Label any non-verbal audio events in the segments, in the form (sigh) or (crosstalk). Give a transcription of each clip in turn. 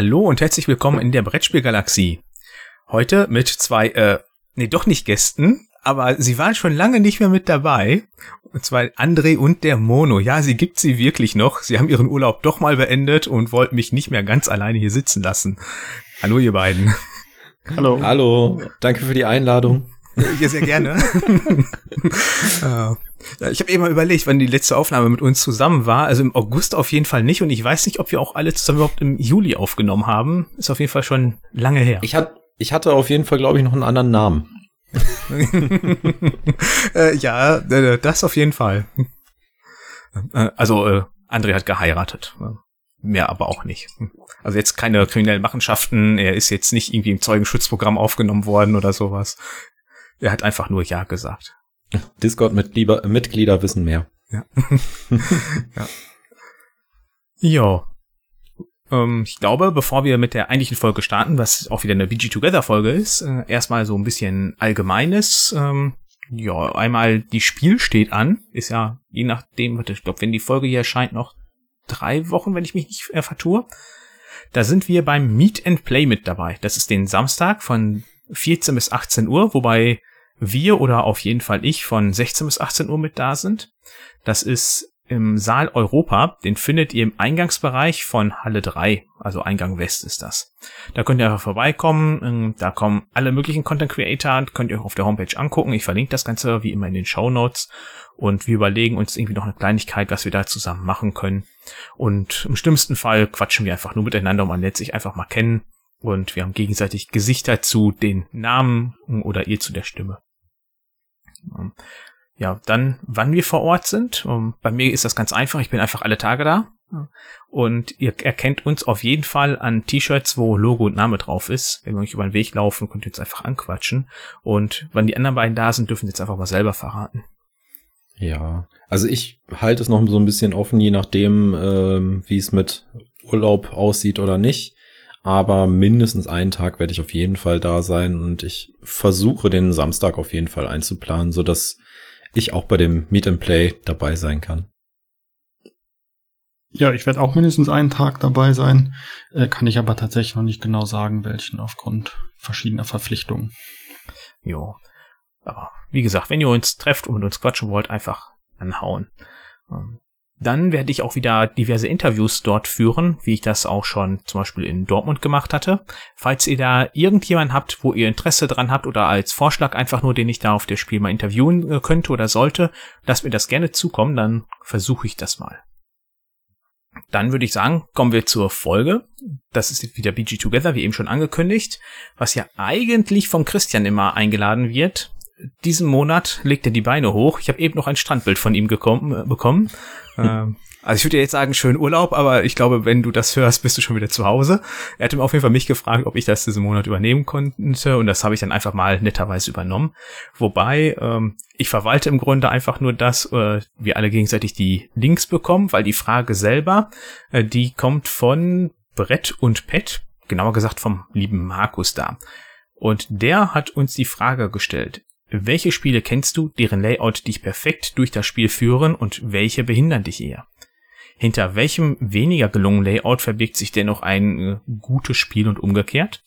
Hallo und herzlich willkommen in der Brettspielgalaxie. Heute mit zwei, äh, nee, doch nicht Gästen, aber sie waren schon lange nicht mehr mit dabei. Und zwar André und der Mono. Ja, sie gibt sie wirklich noch. Sie haben ihren Urlaub doch mal beendet und wollten mich nicht mehr ganz alleine hier sitzen lassen. Hallo, ihr beiden. Hallo. Hallo. Danke für die Einladung. (laughs) Ja, sehr gerne. (laughs) Ich habe eben mal überlegt, wann die letzte Aufnahme mit uns zusammen war. Also im August auf jeden Fall nicht. Und ich weiß nicht, ob wir auch alle zusammen überhaupt im Juli aufgenommen haben. Ist auf jeden Fall schon lange her. Ich, hat, ich hatte auf jeden Fall, glaube ich, noch einen anderen Namen. (laughs) äh, ja, äh, das auf jeden Fall. Äh, also, äh, André hat geheiratet. Mehr aber auch nicht. Also jetzt keine kriminellen Machenschaften. Er ist jetzt nicht irgendwie im Zeugenschutzprogramm aufgenommen worden oder sowas. Er hat einfach nur Ja gesagt. Discord-Mitglieder Mitglieder wissen mehr. Ja. (laughs) ja. Jo. Ähm, ich glaube, bevor wir mit der eigentlichen Folge starten, was auch wieder eine BG Together Folge ist, äh, erstmal so ein bisschen Allgemeines. Ähm, ja, einmal die Spiel steht an. Ist ja, je nachdem, ich glaube, wenn die Folge hier erscheint, noch drei Wochen, wenn ich mich nicht äh, vertue. Da sind wir beim Meet and Play mit dabei. Das ist den Samstag von 14 bis 18 Uhr, wobei wir oder auf jeden Fall ich von 16 bis 18 Uhr mit da sind. Das ist im Saal Europa. Den findet ihr im Eingangsbereich von Halle 3, also Eingang West ist das. Da könnt ihr einfach vorbeikommen. Ähm, da kommen alle möglichen Content Creator, könnt ihr euch auf der Homepage angucken. Ich verlinke das Ganze wie immer in den Show Notes. Und wir überlegen uns irgendwie noch eine Kleinigkeit, was wir da zusammen machen können. Und im schlimmsten Fall quatschen wir einfach nur miteinander und man lernt sich einfach mal kennen. Und wir haben gegenseitig Gesichter zu den Namen oder ihr zu der Stimme. Ja, dann, wann wir vor Ort sind. Bei mir ist das ganz einfach. Ich bin einfach alle Tage da. Und ihr erkennt uns auf jeden Fall an T-Shirts, wo Logo und Name drauf ist. Wenn wir euch über den Weg laufen, könnt ihr uns einfach anquatschen. Und wann die anderen beiden da sind, dürfen sie jetzt einfach mal selber verraten. Ja, also ich halte es noch so ein bisschen offen, je nachdem, ähm, wie es mit Urlaub aussieht oder nicht. Aber mindestens einen Tag werde ich auf jeden Fall da sein und ich versuche den Samstag auf jeden Fall einzuplanen, so dass ich auch bei dem Meet and Play dabei sein kann. Ja, ich werde auch mindestens einen Tag dabei sein, äh, kann ich aber tatsächlich noch nicht genau sagen, welchen aufgrund verschiedener Verpflichtungen. Jo. Aber wie gesagt, wenn ihr uns trefft und mit uns quatschen wollt, einfach anhauen. Ähm, dann werde ich auch wieder diverse Interviews dort führen, wie ich das auch schon zum Beispiel in Dortmund gemacht hatte. Falls ihr da irgendjemanden habt, wo ihr Interesse dran habt oder als Vorschlag einfach nur, den ich da auf der Spiel mal interviewen äh, könnte oder sollte, lasst mir das gerne zukommen, dann versuche ich das mal. Dann würde ich sagen, kommen wir zur Folge. Das ist wieder BG Together, wie eben schon angekündigt, was ja eigentlich vom Christian immer eingeladen wird diesen Monat legt er die Beine hoch. Ich habe eben noch ein Strandbild von ihm gekommen, äh, bekommen. Ähm, also ich würde jetzt sagen, schönen Urlaub, aber ich glaube, wenn du das hörst, bist du schon wieder zu Hause. Er hat ihm auf jeden Fall mich gefragt, ob ich das diesen Monat übernehmen konnte und das habe ich dann einfach mal netterweise übernommen. Wobei ähm, ich verwalte im Grunde einfach nur das, äh, wir alle gegenseitig die Links bekommen, weil die Frage selber, äh, die kommt von Brett und Pet, genauer gesagt vom lieben Markus da. Und der hat uns die Frage gestellt, welche Spiele kennst du, deren Layout dich perfekt durch das Spiel führen und welche behindern dich eher? Hinter welchem weniger gelungenen Layout verbirgt sich dennoch ein äh, gutes Spiel und umgekehrt?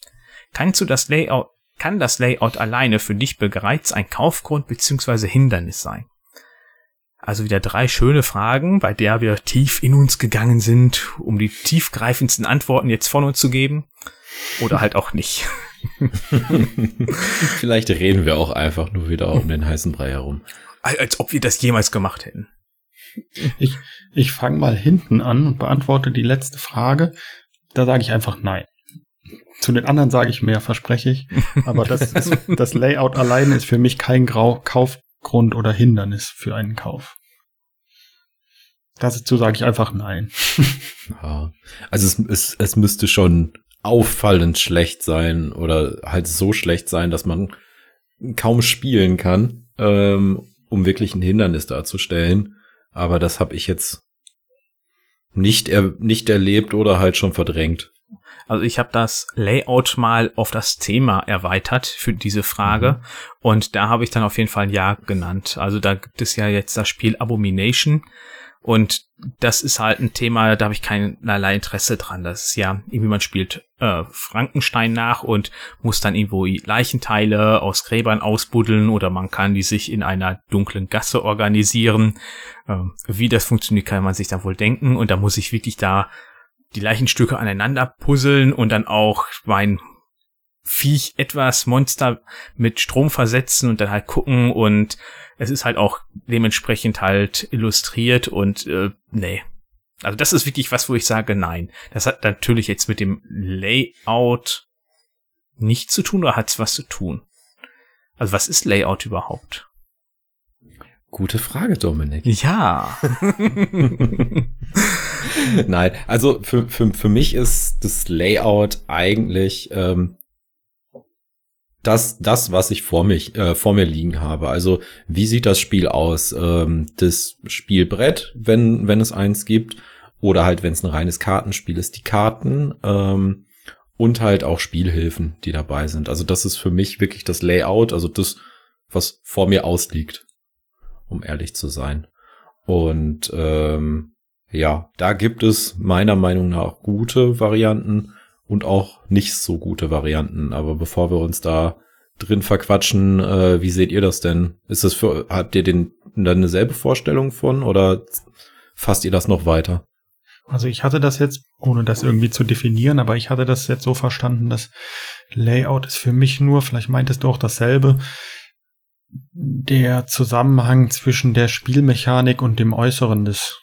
Kannst du das Layout, kann das Layout alleine für dich bereits ein Kaufgrund bzw. Hindernis sein? Also wieder drei schöne Fragen, bei der wir tief in uns gegangen sind, um die tiefgreifendsten Antworten jetzt von uns zu geben. Oder halt auch nicht. (laughs) (laughs) Vielleicht reden wir auch einfach nur wieder um den heißen Brei herum. Als ob wir das jemals gemacht hätten. Ich, ich fange mal hinten an und beantworte die letzte Frage. Da sage ich einfach nein. Zu den anderen sage ich mehr, verspreche ich. Aber das, (laughs) ist, das Layout alleine ist für mich kein Grau Kaufgrund oder Hindernis für einen Kauf. Dazu sage ich einfach nein. Ja. Also es, es, es müsste schon auffallend schlecht sein oder halt so schlecht sein, dass man kaum spielen kann, ähm, um wirklich ein Hindernis darzustellen. Aber das habe ich jetzt nicht, er nicht erlebt oder halt schon verdrängt. Also ich habe das Layout mal auf das Thema erweitert für diese Frage mhm. und da habe ich dann auf jeden Fall ein Ja genannt. Also da gibt es ja jetzt das Spiel Abomination Und das ist halt ein Thema, da habe ich keinerlei Interesse dran. Das ist ja, irgendwie man spielt äh, Frankenstein nach und muss dann irgendwo Leichenteile aus Gräbern ausbuddeln oder man kann die sich in einer dunklen Gasse organisieren. Ähm, wie das funktioniert, kann man sich dann wohl denken. Und da muss ich wirklich da die Leichenstücke aneinander puzzeln und dann auch mein Viech etwas Monster mit Strom versetzen und dann halt gucken und es ist halt auch dementsprechend halt illustriert und äh, nee. Also das ist wirklich was, wo ich sage, nein. Das hat natürlich jetzt mit dem Layout nichts zu tun oder hat es was zu tun? Also was ist Layout überhaupt? Gute Frage, Dominik. Ja. (laughs) (laughs) Nein, also für, für, für mich ist das Layout eigentlich ähm, das, das, was ich vor mich, äh, vor mir liegen habe. Also, wie sieht das Spiel aus? Ähm, das Spielbrett, wenn, wenn es eins gibt, oder halt, wenn es ein reines Kartenspiel ist, die Karten, ähm, und halt auch Spielhilfen, die dabei sind. Also, das ist für mich wirklich das Layout, also das, was vor mir ausliegt, um ehrlich zu sein. Und ähm, ja, da gibt es meiner Meinung nach gute Varianten und auch nicht so gute Varianten. Aber bevor wir uns da drin verquatschen, äh, wie seht ihr das denn? Ist das für, habt ihr den dann eine selbe Vorstellung von oder fasst ihr das noch weiter? Also ich hatte das jetzt, ohne das irgendwie zu definieren, aber ich hatte das jetzt so verstanden, dass Layout ist für mich nur, vielleicht meintest du auch dasselbe, der Zusammenhang zwischen der Spielmechanik und dem Äußeren des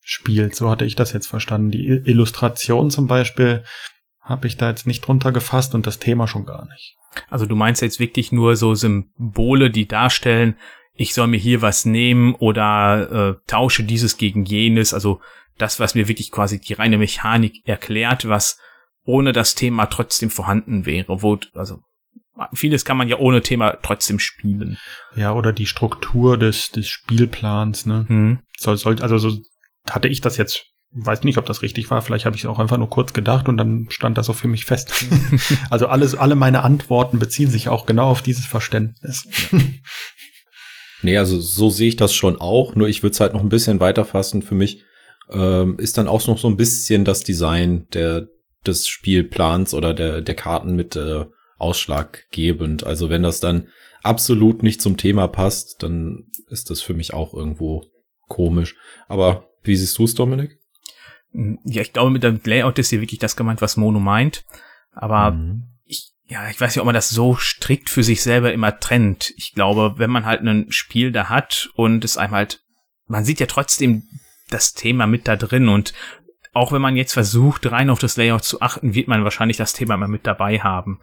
Spiels. So hatte ich das jetzt verstanden. Die Illustration zum Beispiel habe ich da jetzt nicht drunter gefasst und das Thema schon gar nicht. Also du meinst jetzt wirklich nur so Symbole, die darstellen, ich soll mir hier was nehmen oder äh, tausche dieses gegen jenes. Also das, was mir wirklich quasi die reine Mechanik erklärt, was ohne das Thema trotzdem vorhanden wäre. Wo, also vieles kann man ja ohne Thema trotzdem spielen. Ja, oder die Struktur des, des Spielplans, ne? Hm. Soll, soll, also so hatte ich das jetzt weiß nicht, ob das richtig war. Vielleicht habe ich es auch einfach nur kurz gedacht und dann stand das so für mich fest. (laughs) also alles, alle meine Antworten beziehen sich auch genau auf dieses Verständnis. nee, also so sehe ich das schon auch. Nur ich würde es halt noch ein bisschen weiter fassen. Für mich ähm, ist dann auch noch so ein bisschen das Design der des Spielplans oder der der Karten mit äh, ausschlaggebend. Also wenn das dann absolut nicht zum Thema passt, dann ist das für mich auch irgendwo komisch. Aber wie siehst du es, Dominik? Ja, ich glaube, mit dem Layout ist hier wirklich das gemeint, was Mono meint. Aber mhm. ich, ja, ich weiß nicht, ob man das so strikt für sich selber immer trennt. Ich glaube, wenn man halt ein Spiel da hat und es einem halt, man sieht ja trotzdem das Thema mit da drin und auch wenn man jetzt versucht, rein auf das Layout zu achten, wird man wahrscheinlich das Thema immer mit dabei haben.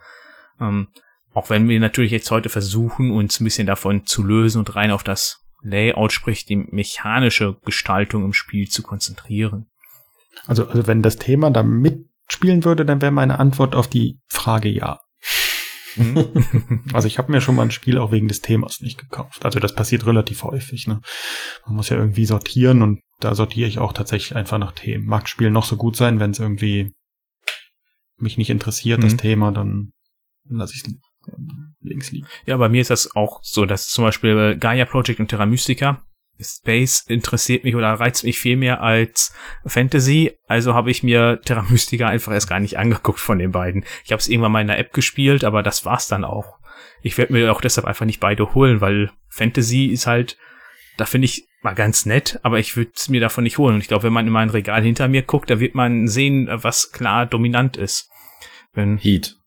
Ähm, auch wenn wir natürlich jetzt heute versuchen, uns ein bisschen davon zu lösen und rein auf das Layout, sprich die mechanische Gestaltung im Spiel zu konzentrieren. Also, also wenn das Thema da mitspielen würde, dann wäre meine Antwort auf die Frage ja. Mhm. (laughs) also ich habe mir schon mal ein Spiel auch wegen des Themas nicht gekauft. Also das passiert relativ häufig. Ne? Man muss ja irgendwie sortieren und da sortiere ich auch tatsächlich einfach nach Themen. Mag Spiel noch so gut sein, wenn es irgendwie mich nicht interessiert, mhm. das Thema, dann lasse ich es links liegen. Ja, bei mir ist das auch so, dass zum Beispiel Gaia Project und Terra Mystica Space interessiert mich oder reizt mich viel mehr als Fantasy. Also habe ich mir Terra Mystica einfach erst gar nicht angeguckt von den beiden. Ich habe es irgendwann mal in der App gespielt, aber das war's dann auch. Ich werde mir auch deshalb einfach nicht beide holen, weil Fantasy ist halt, da finde ich mal ganz nett, aber ich würde es mir davon nicht holen. Und ich glaube, wenn man in mein Regal hinter mir guckt, da wird man sehen, was klar dominant ist. Wenn Heat.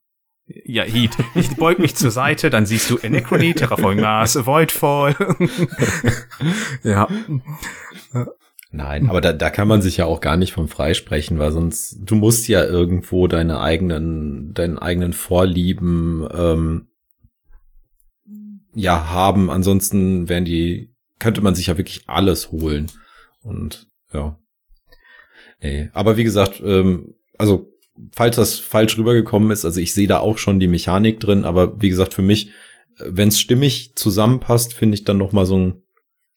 Ja, Heat. Ich beug mich zur Seite, dann siehst du Anachrony, Terraforming Mars, Voidfall. (laughs) ja. Nein, aber da, da kann man sich ja auch gar nicht vom freisprechen, weil sonst, du musst ja irgendwo deine eigenen, deinen eigenen Vorlieben ähm, ja haben. Ansonsten wären die, könnte man sich ja wirklich alles holen. Und ja. Nee. Aber wie gesagt, ähm, also falls das falsch rübergekommen ist, also ich sehe da auch schon die Mechanik drin, aber wie gesagt, für mich, wenn es stimmig zusammenpasst, finde ich dann noch mal so ein,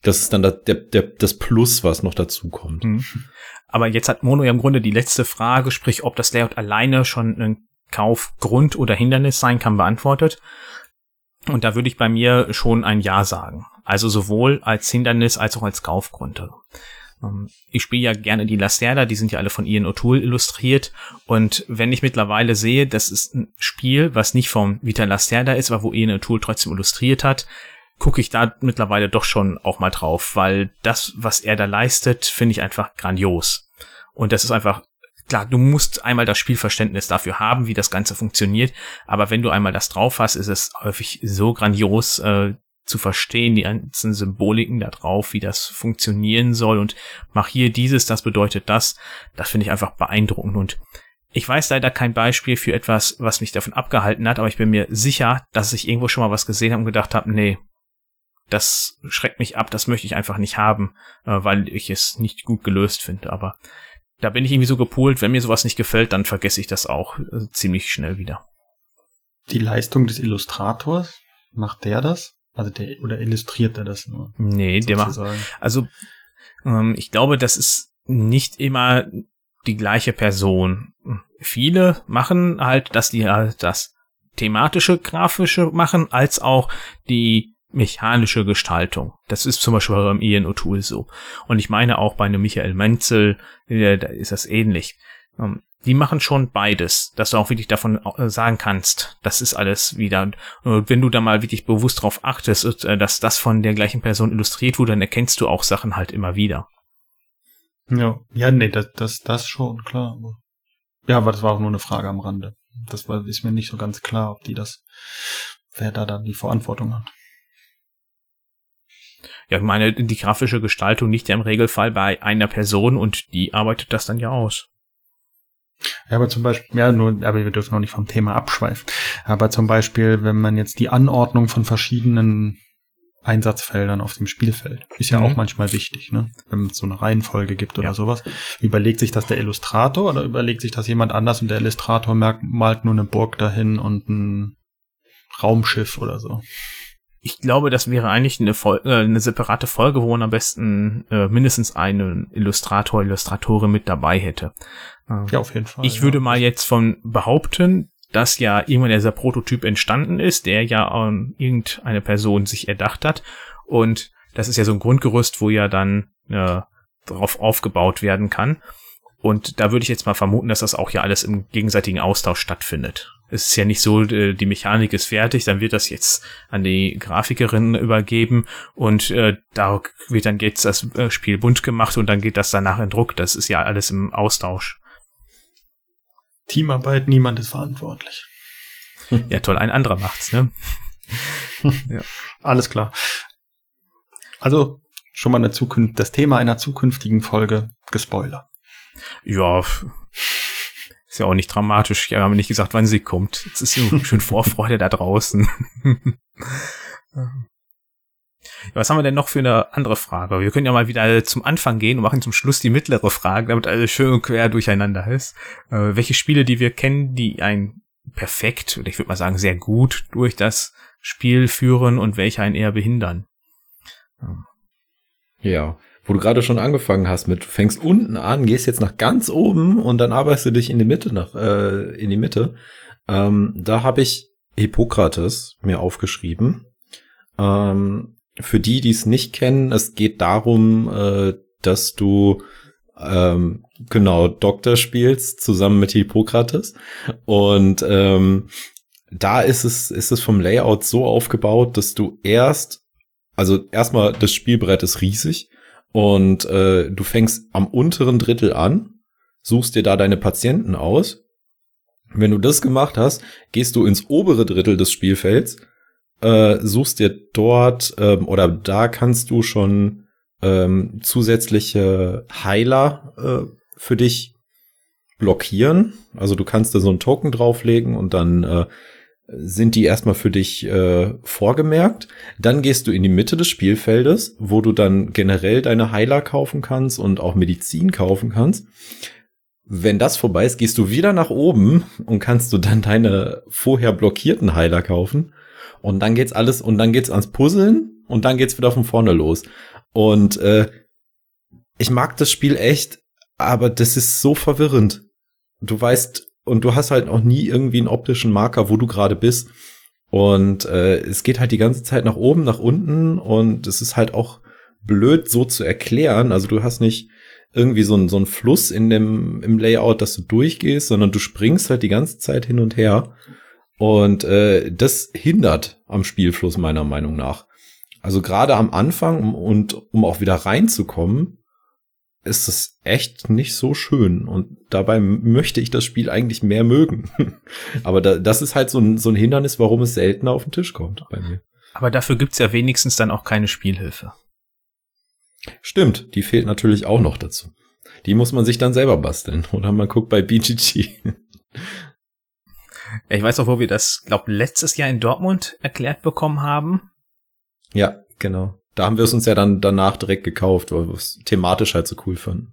das ist dann der, der, das Plus, was noch dazu kommt. Mhm. Aber jetzt hat Mono ja im Grunde die letzte Frage, sprich, ob das Layout alleine schon ein Kaufgrund oder Hindernis sein kann, beantwortet. Und da würde ich bei mir schon ein Ja sagen. Also sowohl als Hindernis als auch als Kaufgrund. Ähm, ich spiele ja gerne die Lacerda, die sind ja alle von Ian O'Toole illustriert. Und wenn ich mittlerweile sehe, das ist ein Spiel, was nicht vom Vita Lacerda ist, aber wo Ian O'Toole trotzdem illustriert hat, gucke ich da mittlerweile doch schon auch mal drauf, weil das, was er da leistet, finde ich einfach grandios. Und das ist einfach, klar, du musst einmal das Spielverständnis dafür haben, wie das Ganze funktioniert, aber wenn du einmal das drauf hast, ist es häufig so grandios, äh, zu verstehen, die ganzen Symboliken da drauf, wie das funktionieren soll und mach hier dieses, das bedeutet das. Das finde ich einfach beeindruckend und ich weiß leider kein Beispiel für etwas, was mich davon abgehalten hat, aber ich bin mir sicher, dass ich irgendwo schon mal was gesehen habe und gedacht habe, nee, das schreckt mich ab, das möchte ich einfach nicht haben, äh, weil ich es nicht gut gelöst finde. Aber da bin ich irgendwie so gepolt, wenn mir sowas nicht gefällt, dann vergesse ich das auch äh, ziemlich schnell wieder. Die Leistung des Illustrators, macht der das? Also der, oder illustriert er das nur? Nee, sozusagen? der macht, also, ähm, ich glaube, das ist nicht immer die gleiche Person. Viele machen halt, dass die halt das thematische, grafische machen, als auch die mechanische Gestaltung. Das ist zum Beispiel beim Ian O'Toole so. Und ich meine auch bei einem Michael Menzel, da ist das ähnlich. Ähm, die machen schon beides, dass du auch wirklich davon äh, sagen kannst, das ist alles wieder. Und wenn du da mal wirklich bewusst darauf achtest, äh, dass das von der gleichen Person illustriert wurde, dann erkennst du auch Sachen halt immer wieder. Ja, ja, nee, das, das, das schon, klar. Ja, aber das war auch nur eine Frage am Rande. Das war, ist mir nicht so ganz klar, ob die das, wer da dann die Verantwortung hat. Ja, ich meine, die grafische Gestaltung liegt ja im Regelfall bei einer Person und die arbeitet das dann ja aus. Ja, aber zum Beispiel, ja, nur, aber wir dürfen auch nicht vom Thema abschweifen. Aber zum Beispiel, wenn man jetzt die Anordnung von verschiedenen Einsatzfeldern auf dem Spielfeld. Ist ja mhm. auch manchmal wichtig, ne? Wenn es so eine Reihenfolge gibt oder ja. sowas. Überlegt sich das der Illustrator oder überlegt sich das jemand anders und der Illustrator merkt, malt nur eine Burg dahin und ein Raumschiff oder so? Ich glaube, das wäre eigentlich eine, Folge, äh, eine separate Folge, wo man am besten äh, mindestens einen Illustrator, Illustratorin mit dabei hätte. Ähm, ja, auf jeden Fall. Ich ja. würde mal jetzt von behaupten, dass ja irgendwann dieser Prototyp entstanden ist, der ja ähm, irgendeine Person sich erdacht hat. Und das ist ja so ein Grundgerüst, wo ja dann äh, darauf aufgebaut werden kann. Und da würde ich jetzt mal vermuten, dass das auch ja alles im gegenseitigen Austausch stattfindet. Es ist ja nicht so, äh, die Mechanik ist fertig, dann wird das jetzt an die Grafikerin übergeben und äh, da wird dann jetzt das äh, Spiel bunt gemacht und dann geht das danach in Druck. Das ist ja alles im Austausch. Teamarbeit, niemand ist verantwortlich. (laughs) Ja, toll, ein anderer macht's, ne? (laughs) ja. Alles klar. Also schon mal eine Zukunft, das Thema einer zukünftigen Folge gespoilert. Ja, ist ja auch nicht dramatisch. Wir haben nicht gesagt, wann sie kommt. Jetzt ist ja (laughs) schön Vorfreude da draußen. (laughs) Was haben wir denn noch für eine andere Frage? Wir können ja mal wieder zum Anfang gehen und machen zum Schluss die mittlere Frage, damit alles schön quer durcheinander ist. Äh, welche Spiele, die wir kennen, die ein perfekt, oder ich würde mal sagen sehr gut durch das Spiel führen und welche einen eher behindern? Ja, wo du gerade schon angefangen hast mit, fängst unten an, gehst jetzt nach ganz oben und dann arbeitest du dich in die Mitte nach, äh, in die Mitte. Ähm, da habe ich Hippokrates mir aufgeschrieben. Ähm, für die, die es nicht kennen, es geht darum, äh, dass du ähm, genau Doktor spielst zusammen mit Hippokrates und ähm, da ist es ist es vom Layout so aufgebaut, dass du erst also erstmal das Spielbrett ist riesig und äh, du fängst am unteren Drittel an, suchst dir da deine Patienten aus. Wenn du das gemacht hast, gehst du ins obere Drittel des Spielfelds äh, suchst dir dort ähm, oder da kannst du schon ähm, zusätzliche Heiler äh, für dich blockieren. Also du kannst da so einen Token drauflegen und dann äh, sind die erstmal für dich äh, vorgemerkt. Dann gehst du in die Mitte des Spielfeldes, wo du dann generell deine Heiler kaufen kannst und auch Medizin kaufen kannst. Wenn das vorbei ist, gehst du wieder nach oben und kannst du dann deine vorher blockierten Heiler kaufen. Und dann geht's alles, und dann geht's ans Puzzeln und dann geht's wieder von vorne los. Und äh, ich mag das Spiel echt, aber das ist so verwirrend. Du weißt, und du hast halt auch nie irgendwie einen optischen Marker, wo du gerade bist. Und äh, es geht halt die ganze Zeit nach oben, nach unten und es ist halt auch blöd so zu erklären. Also du hast nicht irgendwie so ein so ein Fluss in dem im Layout, dass du durchgehst, sondern du springst halt die ganze Zeit hin und her. Und äh, das hindert am Spielfluss meiner Meinung nach. Also gerade am Anfang um, und um auch wieder reinzukommen, ist es echt nicht so schön. Und dabei möchte ich das Spiel eigentlich mehr mögen. (laughs) Aber da, das ist halt so ein, so ein Hindernis, warum es seltener auf den Tisch kommt bei mir. Aber dafür gibt's ja wenigstens dann auch keine Spielhilfe. Stimmt, die fehlt natürlich auch noch dazu. Die muss man sich dann selber basteln. (laughs) Oder man guckt bei BGG. (laughs) Ich weiß auch, wo wir das, glaube letztes Jahr in Dortmund erklärt bekommen haben. Ja, genau. Da haben wir es uns ja dann danach direkt gekauft, weil wir es thematisch halt so cool fanden.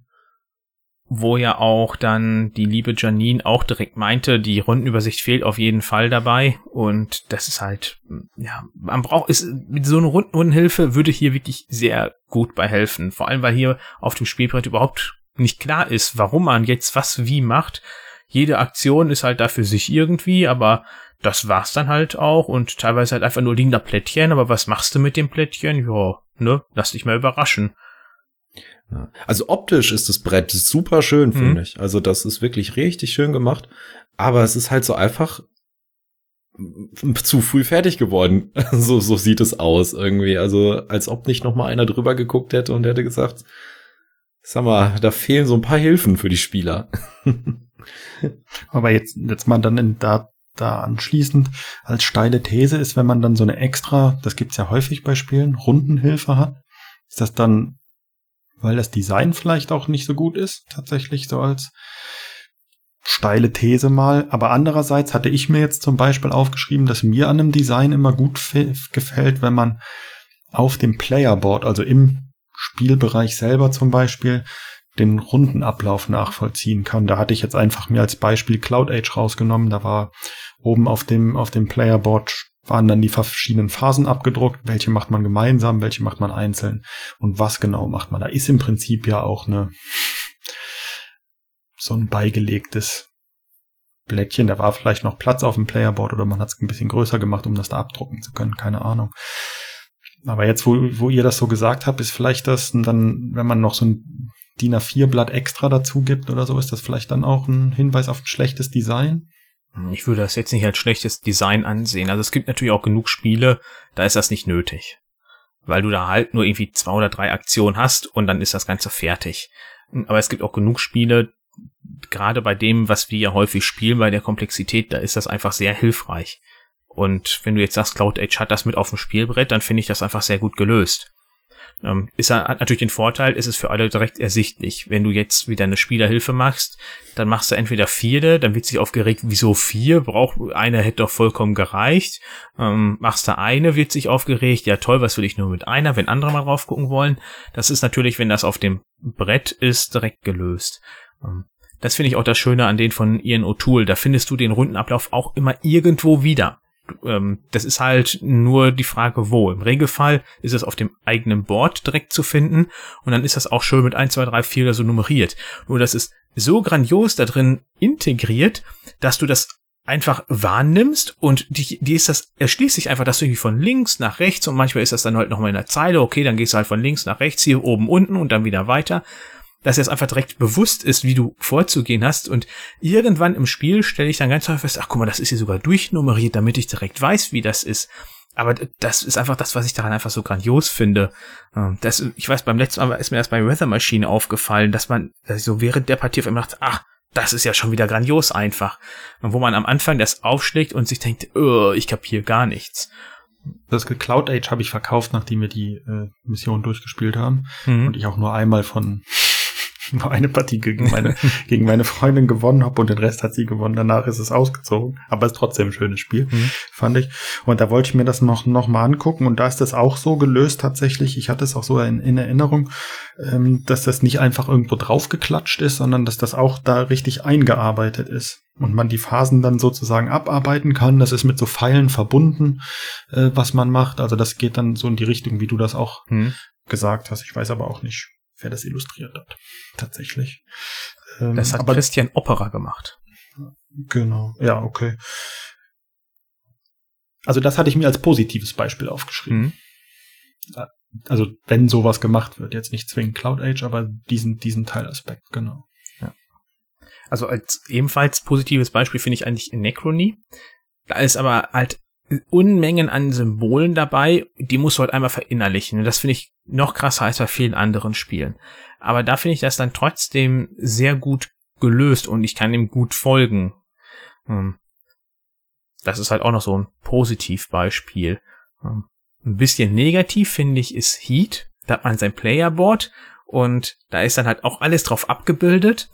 Wo ja auch dann die liebe Janine auch direkt meinte, die Rundenübersicht fehlt auf jeden Fall dabei. Und das ist halt, ja, man braucht, ist, mit so einer Rundenhilfe würde hier wirklich sehr gut bei helfen. Vor allem, weil hier auf dem Spielbrett überhaupt nicht klar ist, warum man jetzt was wie macht. Jede Aktion ist halt dafür sich irgendwie, aber das war's dann halt auch und teilweise halt einfach nur liegender Plättchen, aber was machst du mit dem Plättchen? Ja, ne, lass dich mal überraschen. Also optisch ist das Brett super schön, mhm. finde ich. Also das ist wirklich richtig schön gemacht, aber es ist halt so einfach zu früh fertig geworden. (laughs) so, so sieht es aus irgendwie. Also als ob nicht noch mal einer drüber geguckt hätte und hätte gesagt, sag mal, da fehlen so ein paar Hilfen für die Spieler. (laughs) aber jetzt, jetzt mal dann in, da da anschließend als steile These ist, wenn man dann so eine extra, das gibt's ja häufig bei Spielen, Rundenhilfe hat, ist das dann, weil das Design vielleicht auch nicht so gut ist, tatsächlich so als steile These mal. Aber andererseits hatte ich mir jetzt zum Beispiel aufgeschrieben, dass mir an einem Design immer gut gefällt, wenn man auf dem Playerboard, also im Spielbereich selber zum Beispiel, den Rundenablauf nachvollziehen kann. Da hatte ich jetzt einfach mir als Beispiel Cloud Age rausgenommen. Da war oben auf dem, auf dem Playerboard waren dann die verschiedenen Phasen abgedruckt. Welche macht man gemeinsam, welche macht man einzeln und was genau macht man. Da ist im Prinzip ja auch eine, so ein beigelegtes Blättchen. Da war vielleicht noch Platz auf dem Playerboard oder man hat es ein bisschen größer gemacht, um das da abdrucken zu können. Keine Ahnung. Aber jetzt, wo, wo ihr das so gesagt habt, ist vielleicht das dann, wenn man noch so ein DIN A4-Blatt extra dazu gibt oder so, ist das vielleicht dann auch ein Hinweis auf ein schlechtes Design? Ich würde das jetzt nicht als schlechtes Design ansehen. Also es gibt natürlich auch genug Spiele, da ist das nicht nötig. Weil du da halt nur irgendwie zwei oder drei Aktionen hast und dann ist das Ganze fertig. Aber es gibt auch genug Spiele, gerade bei dem, was wir ja häufig spielen, bei der Komplexität, da ist das einfach sehr hilfreich. Und wenn du jetzt sagst, Cloud Age hat das mit auf dem Spielbrett, dann finde ich das einfach sehr gut gelöst. Ähm, ist hat natürlich den Vorteil, ist es für alle direkt ersichtlich. Wenn du jetzt wieder eine Spielerhilfe machst, dann machst du entweder vier, dann wird sich aufgeregt, wieso vier? Braucht einer hätte doch vollkommen gereicht. Ähm, machst du eine, wird sich aufgeregt, ja toll, was will ich nur mit einer, wenn andere mal drauf gucken wollen. Das ist natürlich, wenn das auf dem Brett ist, direkt gelöst. Ähm, das finde ich auch das Schöne an den von Ian O'Toole. Da findest du den Rundenablauf auch immer irgendwo wieder ähm, das ist halt nur die Frage, wo. Im Regelfall ist es auf dem eigenen Board direkt zu finden und dann ist das auch schön mit 1, 2, 3, 4 oder so nummeriert. Nur das ist so grandios da drin integriert, dass du das einfach wahrnimmst und die, die ist das, erschließt sich einfach, dass du irgendwie von links nach rechts und manchmal ist das dann halt nochmal in der Zeile, okay, dann gehst du halt von links nach rechts, hier oben, unten und dann wieder weiter dass es einfach direkt bewusst ist, wie du vorzugehen hast. Und irgendwann im Spiel stelle ich dann ganz häufig fest, ach guck mal, das ist hier sogar durchnummeriert, damit ich direkt weiß, wie das ist. Aber das ist einfach das, was ich daran einfach so grandios finde. Ähm, das, ich weiß, beim letzten Mal ist mir das bei Weather Machine aufgefallen, dass man dass ich so während der Partie auf einmal dachte, ach, das ist ja schon wieder grandios einfach. Und wo man am Anfang das aufschlägt und sich denkt, oh, ich kapiere gar nichts. Das Cloud Age habe ich verkauft, nachdem wir die äh, Mission durchgespielt haben. Mhm. Und ich auch nur einmal von nur (laughs) eine Partie gegen meine, (laughs) gegen meine Freundin gewonnen habe und den Rest hat sie gewonnen. Danach ist es ausgezogen. Aber es ist trotzdem ein schönes Spiel, mhm. fand ich. Und da wollte ich mir das noch, noch mal angucken. Und da ist das auch so gelöst tatsächlich. Ich hatte es auch so in, in Erinnerung, ähm, dass das nicht einfach irgendwo draufgeklatscht ist, sondern dass das auch da richtig eingearbeitet ist. Und man die Phasen dann sozusagen abarbeiten kann. Das ist mit so Pfeilen verbunden, äh, was man macht. Also das geht dann so in die Richtung, wie du das auch mhm. gesagt hast. Ich weiß aber auch nicht, wer das illustriert hat. Tatsächlich. Ähm, das hat aber, Christian Opera gemacht. Genau, ja, okay. Also das hatte ich mir als positives Beispiel aufgeschrieben. Mhm. also wenn sowas gemacht wird, jetzt nicht zwingend Cloud Age, aber diesen, diesen Teilaspekt, genau. Also als ebenfalls positives Beispiel finde ich eigentlich Necrony. Da ist aber halt Unmengen an Symbolen dabei, die musst du halt einmal verinnerlichen. Und das finde ich noch krasser als bei vielen anderen Spielen. Aber da finde ich das dann trotzdem sehr gut gelöst und ich kann ihm gut folgen. Hm. Das ist halt auch noch so ein Positivbeispiel. Hm. Ein bisschen negativ finde ich ist Heat. Da hat man sein Playerboard und da ist dann halt auch alles drauf abgebildet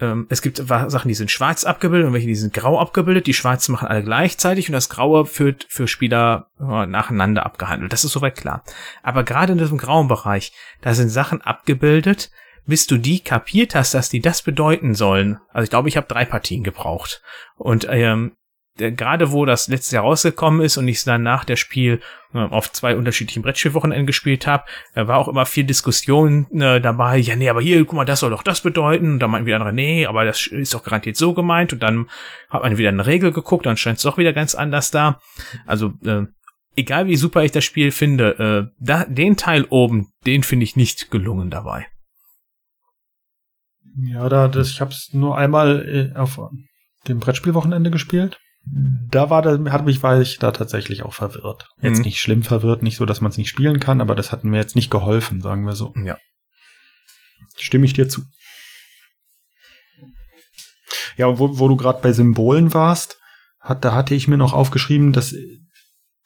ähm, es gibt Sachen, die sind schwarz abgebildet und welche, die sind grau abgebildet. Die schwarzen machen alle gleichzeitig und das Graue führt für Spieler ja, nacheinander abgehandelt. Das ist soweit klar. Aber gerade in diesem grauen Bereich, da sind Sachen abgebildet, bis du die kapiert hast, dass die das bedeuten sollen. Also ich glaube, ich habe drei Partien gebraucht. Und ähm, gerade wo das letztes Jahr rausgekommen ist und ich dann nach der Spiel äh, auf zwei unterschiedlichen Brettspielwochenenden gespielt habe, äh, war auch immer viel Diskussion äh, dabei. Ja, nee, aber hier, guck mal, das soll doch das bedeuten. Und dann meinten wieder andere, nee, aber das ist doch garantiert so gemeint. Und dann hat man wieder eine Regel geguckt, dann scheint es doch wieder ganz anders da. Also, äh, egal wie super ich das Spiel finde, äh, da, den Teil oben, den finde ich nicht gelungen dabei. Ja, da, das, ich habe es nur einmal äh, auf dem Brettspielwochenende gespielt da war da hat mich war ich da tatsächlich auch verwirrt. Jetzt mhm. nicht schlimm verwirrt, nicht so, dass man es nicht spielen kann, aber das hat mir jetzt nicht geholfen, sagen wir so. Ja. Stimme ich dir zu. Ja, wo, wo du gerade bei Symbolen warst, hat, da hatte ich mir noch aufgeschrieben, dass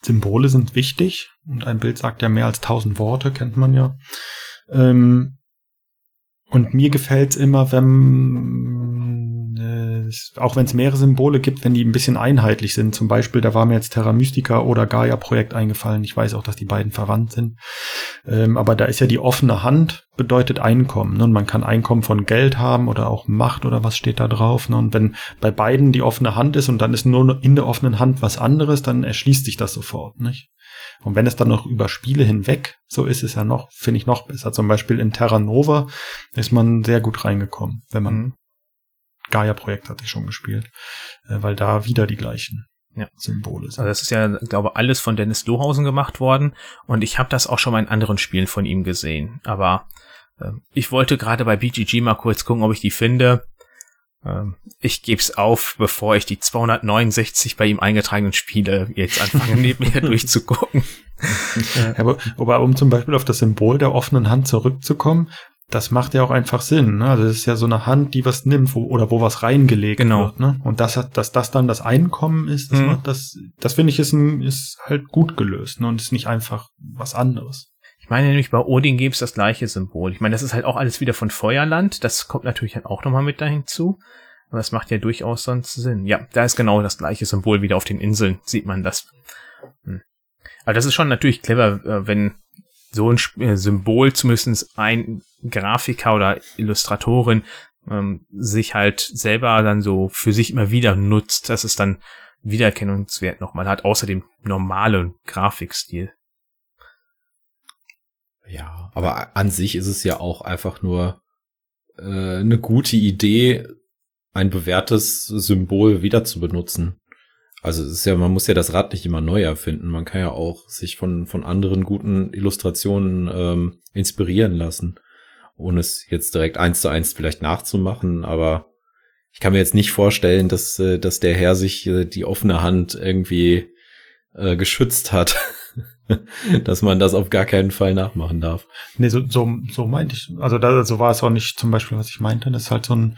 Symbole sind wichtig und ein Bild sagt ja mehr als tausend Worte, kennt man ja. Ähm, und mir gefällt es immer, wenn, äh, auch wenn es mehrere Symbole gibt, wenn die ein bisschen einheitlich sind. Zum Beispiel, da war mir jetzt Terra Mystica oder Gaia-Projekt eingefallen. Ich weiß auch, dass die beiden verwandt sind. Ähm, aber da ist ja die offene Hand, bedeutet Einkommen. Ne? Und man kann Einkommen von Geld haben oder auch Macht oder was steht da drauf. Ne? Und wenn bei beiden die offene Hand ist und dann ist nur in der offenen Hand was anderes, dann erschließt sich das sofort, nicht? Und wenn es dann noch über Spiele hinweg so ist, ist ja noch, finde ich noch besser. Zum Beispiel in Terra Nova ist man sehr gut reingekommen, wenn man mhm. Gaia-Projekt hatte ich schon gespielt, äh, weil da wieder die gleichen ja. Symbole sind. Also das ist ja, glaube alles von Dennis Lohausen gemacht worden und ich habe das auch schon mal in anderen Spielen von ihm gesehen. Aber äh, ich wollte gerade bei BGG mal kurz gucken, ob ich die finde. Ähm, ich gebe es auf, bevor ich die 269 bei ihm eingetragenen Spiele jetzt anfange, (laughs) neben mir durchzugucken. Ja, aber, wobei, um zum Beispiel auf das Symbol der offenen Hand zurückzukommen, das macht ja auch einfach Sinn. Ne? Also es ist ja so eine Hand, die was nimmt wo, oder wo was reingelegt genau. wird. Ne? Und das hat, dass das dann das Einkommen ist, das, mhm. macht das, das finde ich ist, ein, ist halt gut gelöst ne? und ist nicht einfach was anderes. Ich meine nämlich bei Odin gäbe es das gleiche Symbol. Ich meine, das ist halt auch alles wieder von Feuerland. Das kommt natürlich halt auch nochmal mit dahin zu. Aber das macht ja durchaus sonst Sinn. Ja, da ist genau das gleiche Symbol wieder auf den Inseln, sieht man das. Hm. Aber das ist schon natürlich clever, äh, wenn so ein äh, Symbol zumindest ein Grafiker oder Illustratorin ähm, sich halt selber dann so für sich immer wieder nutzt, dass es dann Wiedererkennungswert nochmal hat, außer dem normalen Grafikstil. Ja, aber an sich ist es ja auch einfach nur äh, eine gute Idee, ein bewährtes Symbol wieder zu benutzen. Also es ist ja, man muss ja das Rad nicht immer neu erfinden. Man kann ja auch sich von, von anderen guten Illustrationen ähm, inspirieren lassen, ohne es jetzt direkt eins zu eins vielleicht nachzumachen. Aber ich kann mir jetzt nicht vorstellen, dass, äh, dass der Herr sich äh, die offene Hand irgendwie äh, geschützt hat. (laughs) dass man das auf gar keinen Fall nachmachen darf. Nee, so, so, so meinte ich. Also da, so war es auch nicht zum Beispiel, was ich meinte. Das ist halt so ein,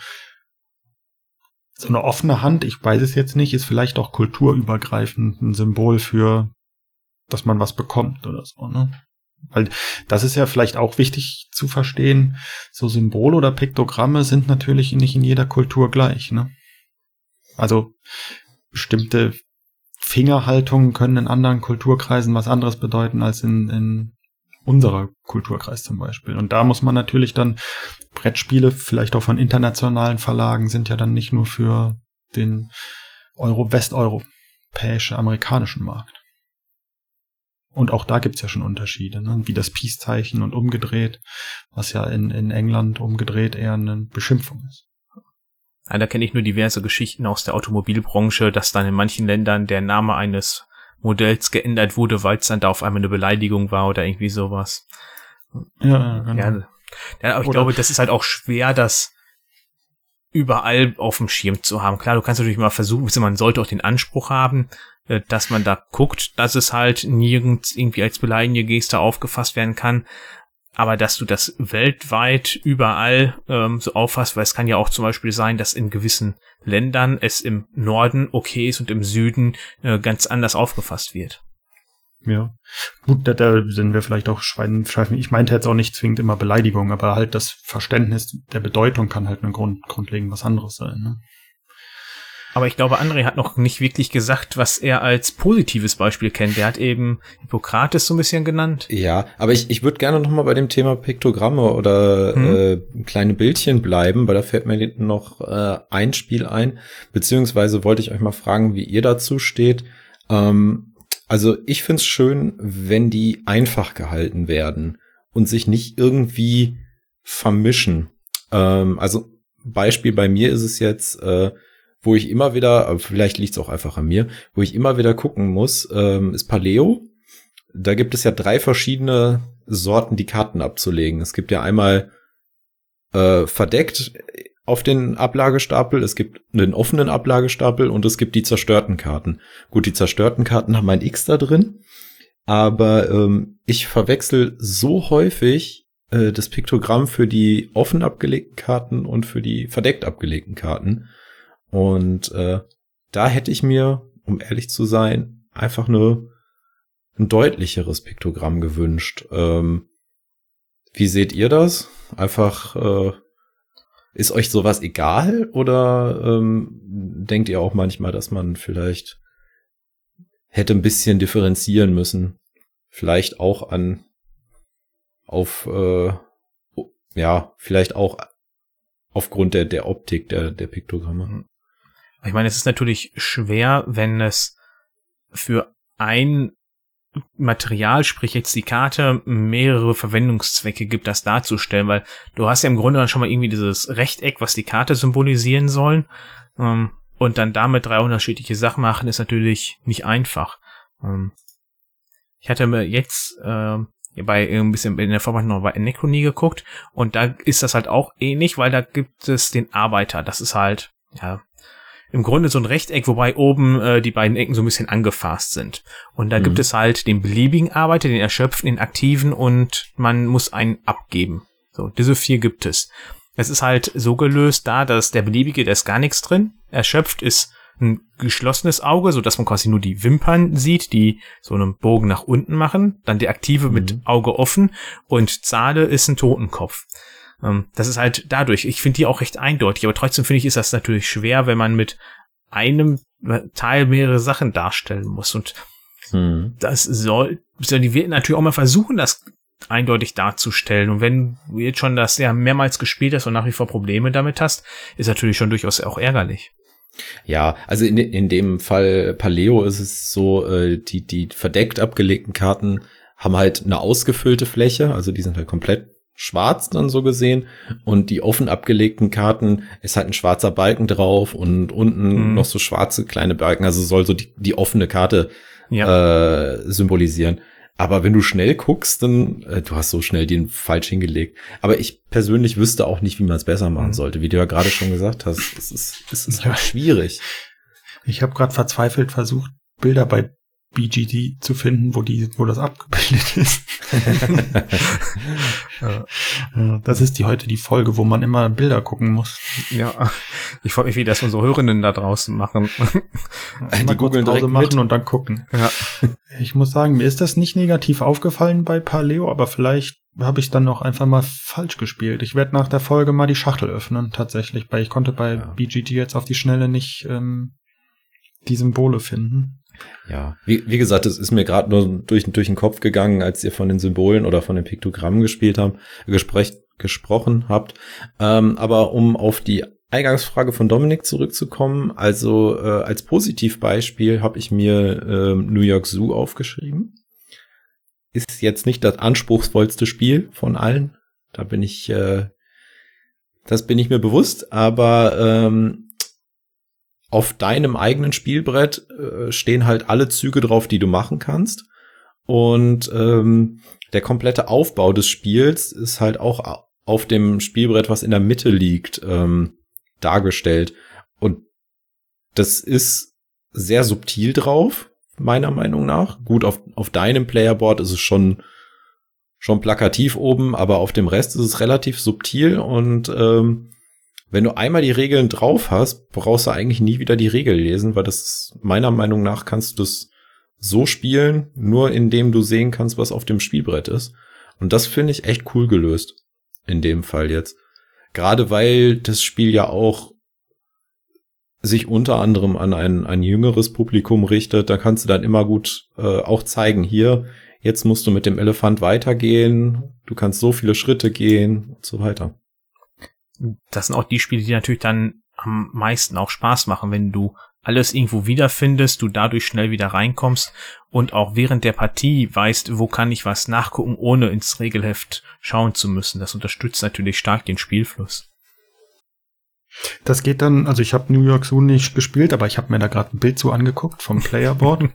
so eine offene Hand, ich weiß es jetzt nicht, ist vielleicht auch kulturübergreifend ein Symbol für, dass man was bekommt oder so, ne? Weil das ist ja vielleicht auch wichtig zu verstehen. So Symbole oder Piktogramme sind natürlich nicht in jeder Kultur gleich, ne? Also bestimmte Fingerhaltungen können in anderen Kulturkreisen was anderes bedeuten als in, in unserer Kulturkreis zum Beispiel. Und da muss man natürlich dann Brettspiele, vielleicht auch von internationalen Verlagen, sind ja dann nicht nur für den Euro westeuropäische amerikanischen Markt. Und auch da gibt's ja schon Unterschiede, ne? wie das Peace-Zeichen und umgedreht, was ja in, in England umgedreht eher eine Beschimpfung ist. Da kenne ich nur diverse Geschichten aus der Automobilbranche, dass dann in manchen Ländern der Name eines Modells geändert wurde, weil es dann da auf einmal eine Beleidigung war oder irgendwie sowas. Ja, genau. Ja, ja aber ich glaube, das ist halt auch schwer, das überall auf dem Schirm zu haben. Klar, du kannst natürlich mal versuchen, man sollte auch den Anspruch haben, äh, dass man da guckt, dass es halt nirgends irgendwie als beleidigende Geste aufgefasst werden kann. Aber dass du das weltweit überall ähm, so auffasst, weil es kann ja auch zum Beispiel sein, dass in gewissen Ländern es im Norden okay ist und im Süden äh, ganz anders aufgefasst wird. Ja. Gut, da, da sind wir vielleicht auch schweifen. Ich meinte jetzt auch nicht zwingend immer Beleidigung, aber halt das Verständnis der Bedeutung kann halt ein Grund, grundlegend was anderes sein. Ne? Aber ich glaube, André hat noch nicht wirklich gesagt, was er als positives Beispiel kennt. Der hat eben Hippokrates so ein bisschen genannt. Ja, aber ich, ich würde gerne noch mal bei dem Thema Piktogramme oder hm. äh, kleine Bildchen bleiben, weil da fällt mir noch äh, ein Spiel ein. Beziehungsweise wollte ich euch mal fragen, wie ihr dazu steht. Ähm, also ich find's schön, wenn die einfach gehalten werden und sich nicht irgendwie vermischen. Ähm, also Beispiel bei mir ist es jetzt, äh, wo ich immer wieder, vielleicht liegt es auch einfach an mir, wo ich immer wieder gucken muss, ähm, ist Paleo. Da gibt es ja drei verschiedene Sorten, die Karten abzulegen. Es gibt ja einmal äh, verdeckt auf den Ablagestapel, es gibt den offenen Ablagestapel und es gibt die zerstörten Karten. Gut, die zerstörten Karten haben ein X da drin, aber ähm, ich verwechsel so häufig äh, das Piktogramm für die offen abgelegten Karten und für die verdeckt abgelegten Karten. Und äh, da hätte ich mir, um ehrlich zu sein, einfach nur ein deutlicheres Piktogramm gewünscht. Ähm, wie seht ihr das? Einfach, äh, ist euch sowas egal oder ähm, denkt ihr auch manchmal, dass man vielleicht hätte ein bisschen differenzieren müssen? Vielleicht auch an auf äh, ja, vielleicht auch aufgrund der, der Optik der, der Piktogramme. Ich meine, es ist natürlich schwer, wenn es für ein Material, sprich jetzt die Karte, mehrere Verwendungszwecke gibt, das darzustellen, weil du hast ja im Grunde dann schon mal irgendwie dieses Rechteck, was die Karte symbolisieren sollen, ähm, und dann damit drei unterschiedliche Sachen machen, ist natürlich nicht einfach. Ähm, ich hatte mir jetzt äh, bei ein bisschen in der Vorbereitung noch bei Necronie geguckt und da ist das halt auch ähnlich, weil da gibt es den Arbeiter. Das ist halt, ja, im Grunde so ein Rechteck, wobei oben äh, die beiden Ecken so ein bisschen angefasst sind. Und da mhm. gibt es halt den beliebigen Arbeiter, den Erschöpften, den Aktiven und man muss einen abgeben. So, diese vier gibt es. Es ist halt so gelöst da, dass der beliebige, da ist gar nichts drin. Erschöpft ist ein geschlossenes Auge, so dass man quasi nur die Wimpern sieht, die so einen Bogen nach unten machen. Dann der aktive mhm. mit Auge offen und Zahle ist ein Totenkopf. Ähm, das ist halt dadurch. Ich finde die auch recht eindeutig, aber trotzdem finde ich, ist das natürlich schwer, wenn man mit einem Teil mehrere Sachen darstellen muss. Und hm. das soll, soll die wird natürlich auch mal versuchen, das eindeutig darzustellen. Und wenn du jetzt schon das ja mehrmals gespielt hast und nach wie vor Probleme damit hast, ist natürlich schon durchaus auch ärgerlich. Ja, also in, in dem Fall Paleo ist es so, äh, die, die verdeckt abgelegten Karten haben halt eine ausgefüllte Fläche, also die sind halt komplett schwarz dann so gesehen und die offen abgelegten Karten ist halt ein schwarzer Balken drauf und unten mhm. noch so schwarze kleine Balken, also soll so die, die offene Karte ja. äh, symbolisieren. Aber wenn du schnell guckst, dann äh, du hast so schnell den falsch hingelegt. Aber ich persönlich wüsste auch nicht, wie man es besser machen mhm. sollte, wie du ja gerade schon gesagt hast. Es ist, es ist halt schwierig. Ich habe gerade verzweifelt versucht, Bilder bei BGD zu finden, wo die, wo das abgebildet ist. (laughs) das ist die heute die Folge, wo man immer Bilder gucken muss. Ja, ich freue mich, wie das unsere Hörenden da draußen machen. die googeln Pause machen mit. und dann gucken. Ja. Ich muss sagen, mir ist das nicht negativ aufgefallen bei Paleo, aber vielleicht habe ich dann noch einfach mal falsch gespielt. Ich werde nach der Folge mal die Schachtel öffnen, tatsächlich, weil ich konnte bei ja. BGD jetzt auf die Schnelle nicht ähm, die Symbole finden. Ja, wie, wie gesagt, es ist mir gerade nur durch, durch den Kopf gegangen, als ihr von den Symbolen oder von den Piktogrammen gespielt haben, gesprech, gesprochen habt. Ähm, aber um auf die Eingangsfrage von Dominik zurückzukommen, also äh, als Positivbeispiel habe ich mir äh, New York Zoo aufgeschrieben. Ist jetzt nicht das anspruchsvollste Spiel von allen. Da bin ich, äh, das bin ich mir bewusst, aber ähm, auf deinem eigenen Spielbrett äh, stehen halt alle Züge drauf, die du machen kannst. Und ähm, der komplette Aufbau des Spiels ist halt auch auf dem Spielbrett, was in der Mitte liegt, ähm, dargestellt. Und das ist sehr subtil drauf, meiner Meinung nach. Gut, auf, auf deinem Playerboard ist es schon, schon plakativ oben, aber auf dem Rest ist es relativ subtil und ähm, wenn du einmal die Regeln drauf hast, brauchst du eigentlich nie wieder die Regel lesen, weil das meiner Meinung nach kannst du es so spielen, nur indem du sehen kannst, was auf dem Spielbrett ist. Und das finde ich echt cool gelöst. In dem Fall jetzt. Gerade weil das Spiel ja auch sich unter anderem an ein, ein jüngeres Publikum richtet, da kannst du dann immer gut äh, auch zeigen, hier, jetzt musst du mit dem Elefant weitergehen, du kannst so viele Schritte gehen und so weiter das sind auch die Spiele, die natürlich dann am meisten auch Spaß machen, wenn du alles irgendwo wiederfindest, du dadurch schnell wieder reinkommst und auch während der Partie weißt, wo kann ich was nachgucken, ohne ins Regelheft schauen zu müssen. Das unterstützt natürlich stark den Spielfluss. Das geht dann, also ich habe New York Zoo nicht gespielt, aber ich habe mir da gerade ein Bild so angeguckt vom Playerboard. (laughs)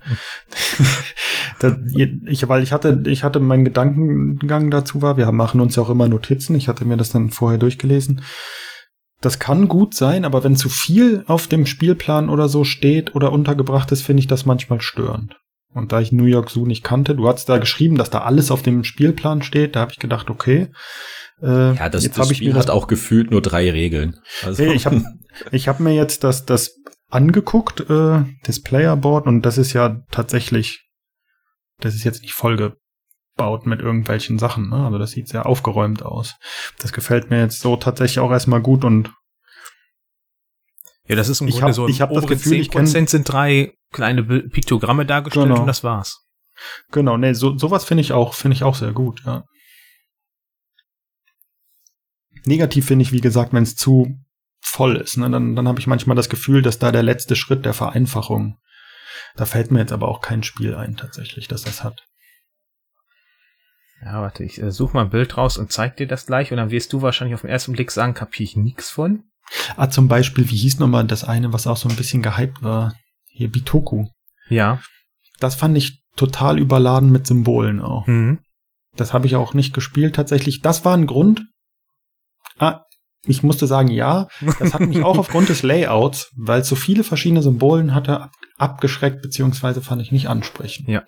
(laughs) da, ich, weil ich hatte, ich hatte meinen Gedankengang dazu war, wir machen uns ja auch immer Notizen, ich hatte mir das dann vorher durchgelesen. Das kann gut sein, aber wenn zu viel auf dem Spielplan oder so steht oder untergebracht ist, finde ich das manchmal störend. Und da ich New York Zoo nicht kannte, du hast da geschrieben, dass da alles auf dem Spielplan steht, da habe ich gedacht, okay, äh, ja, das, das Spiel hat auch gefühlt nur drei Regeln. Also. Hey, ich habe (laughs) ich hab mir jetzt das, das angeguckt, äh, das Playerboard, und das ist ja tatsächlich, das ist jetzt nicht vollgebaut mit irgendwelchen Sachen. Ne? Also das sieht sehr aufgeräumt aus. Das gefällt mir jetzt so tatsächlich auch erstmal gut und ja, das ist im ich Grunde hab, so ich hab das Gefühl, ich kenn, sind drei kleine Piktogramme dargestellt genau. und das war's. Genau, nee, so sowas finde ich auch finde ich auch sehr gut, ja. Negativ finde ich, wie gesagt, wenn es zu voll ist. Ne? Dann, dann habe ich manchmal das Gefühl, dass da der letzte Schritt der Vereinfachung, da fällt mir jetzt aber auch kein Spiel ein tatsächlich, dass das hat. Ja, warte, ich äh, suche mal ein Bild raus und zeig dir das gleich und dann wirst du wahrscheinlich auf den ersten Blick sagen, kapiere ich nix von. Ah, zum Beispiel, wie hieß nochmal das eine, was auch so ein bisschen gehypt war? Hier, Bitoku. Ja. Das fand ich total überladen mit Symbolen auch. Mhm. Das habe ich auch nicht gespielt tatsächlich. Das war ein Grund, Ah, ich musste sagen, ja. Das hat mich auch (laughs) aufgrund des Layouts, weil es so viele verschiedene Symbolen hatte, abgeschreckt, beziehungsweise fand ich nicht ansprechend. Ja.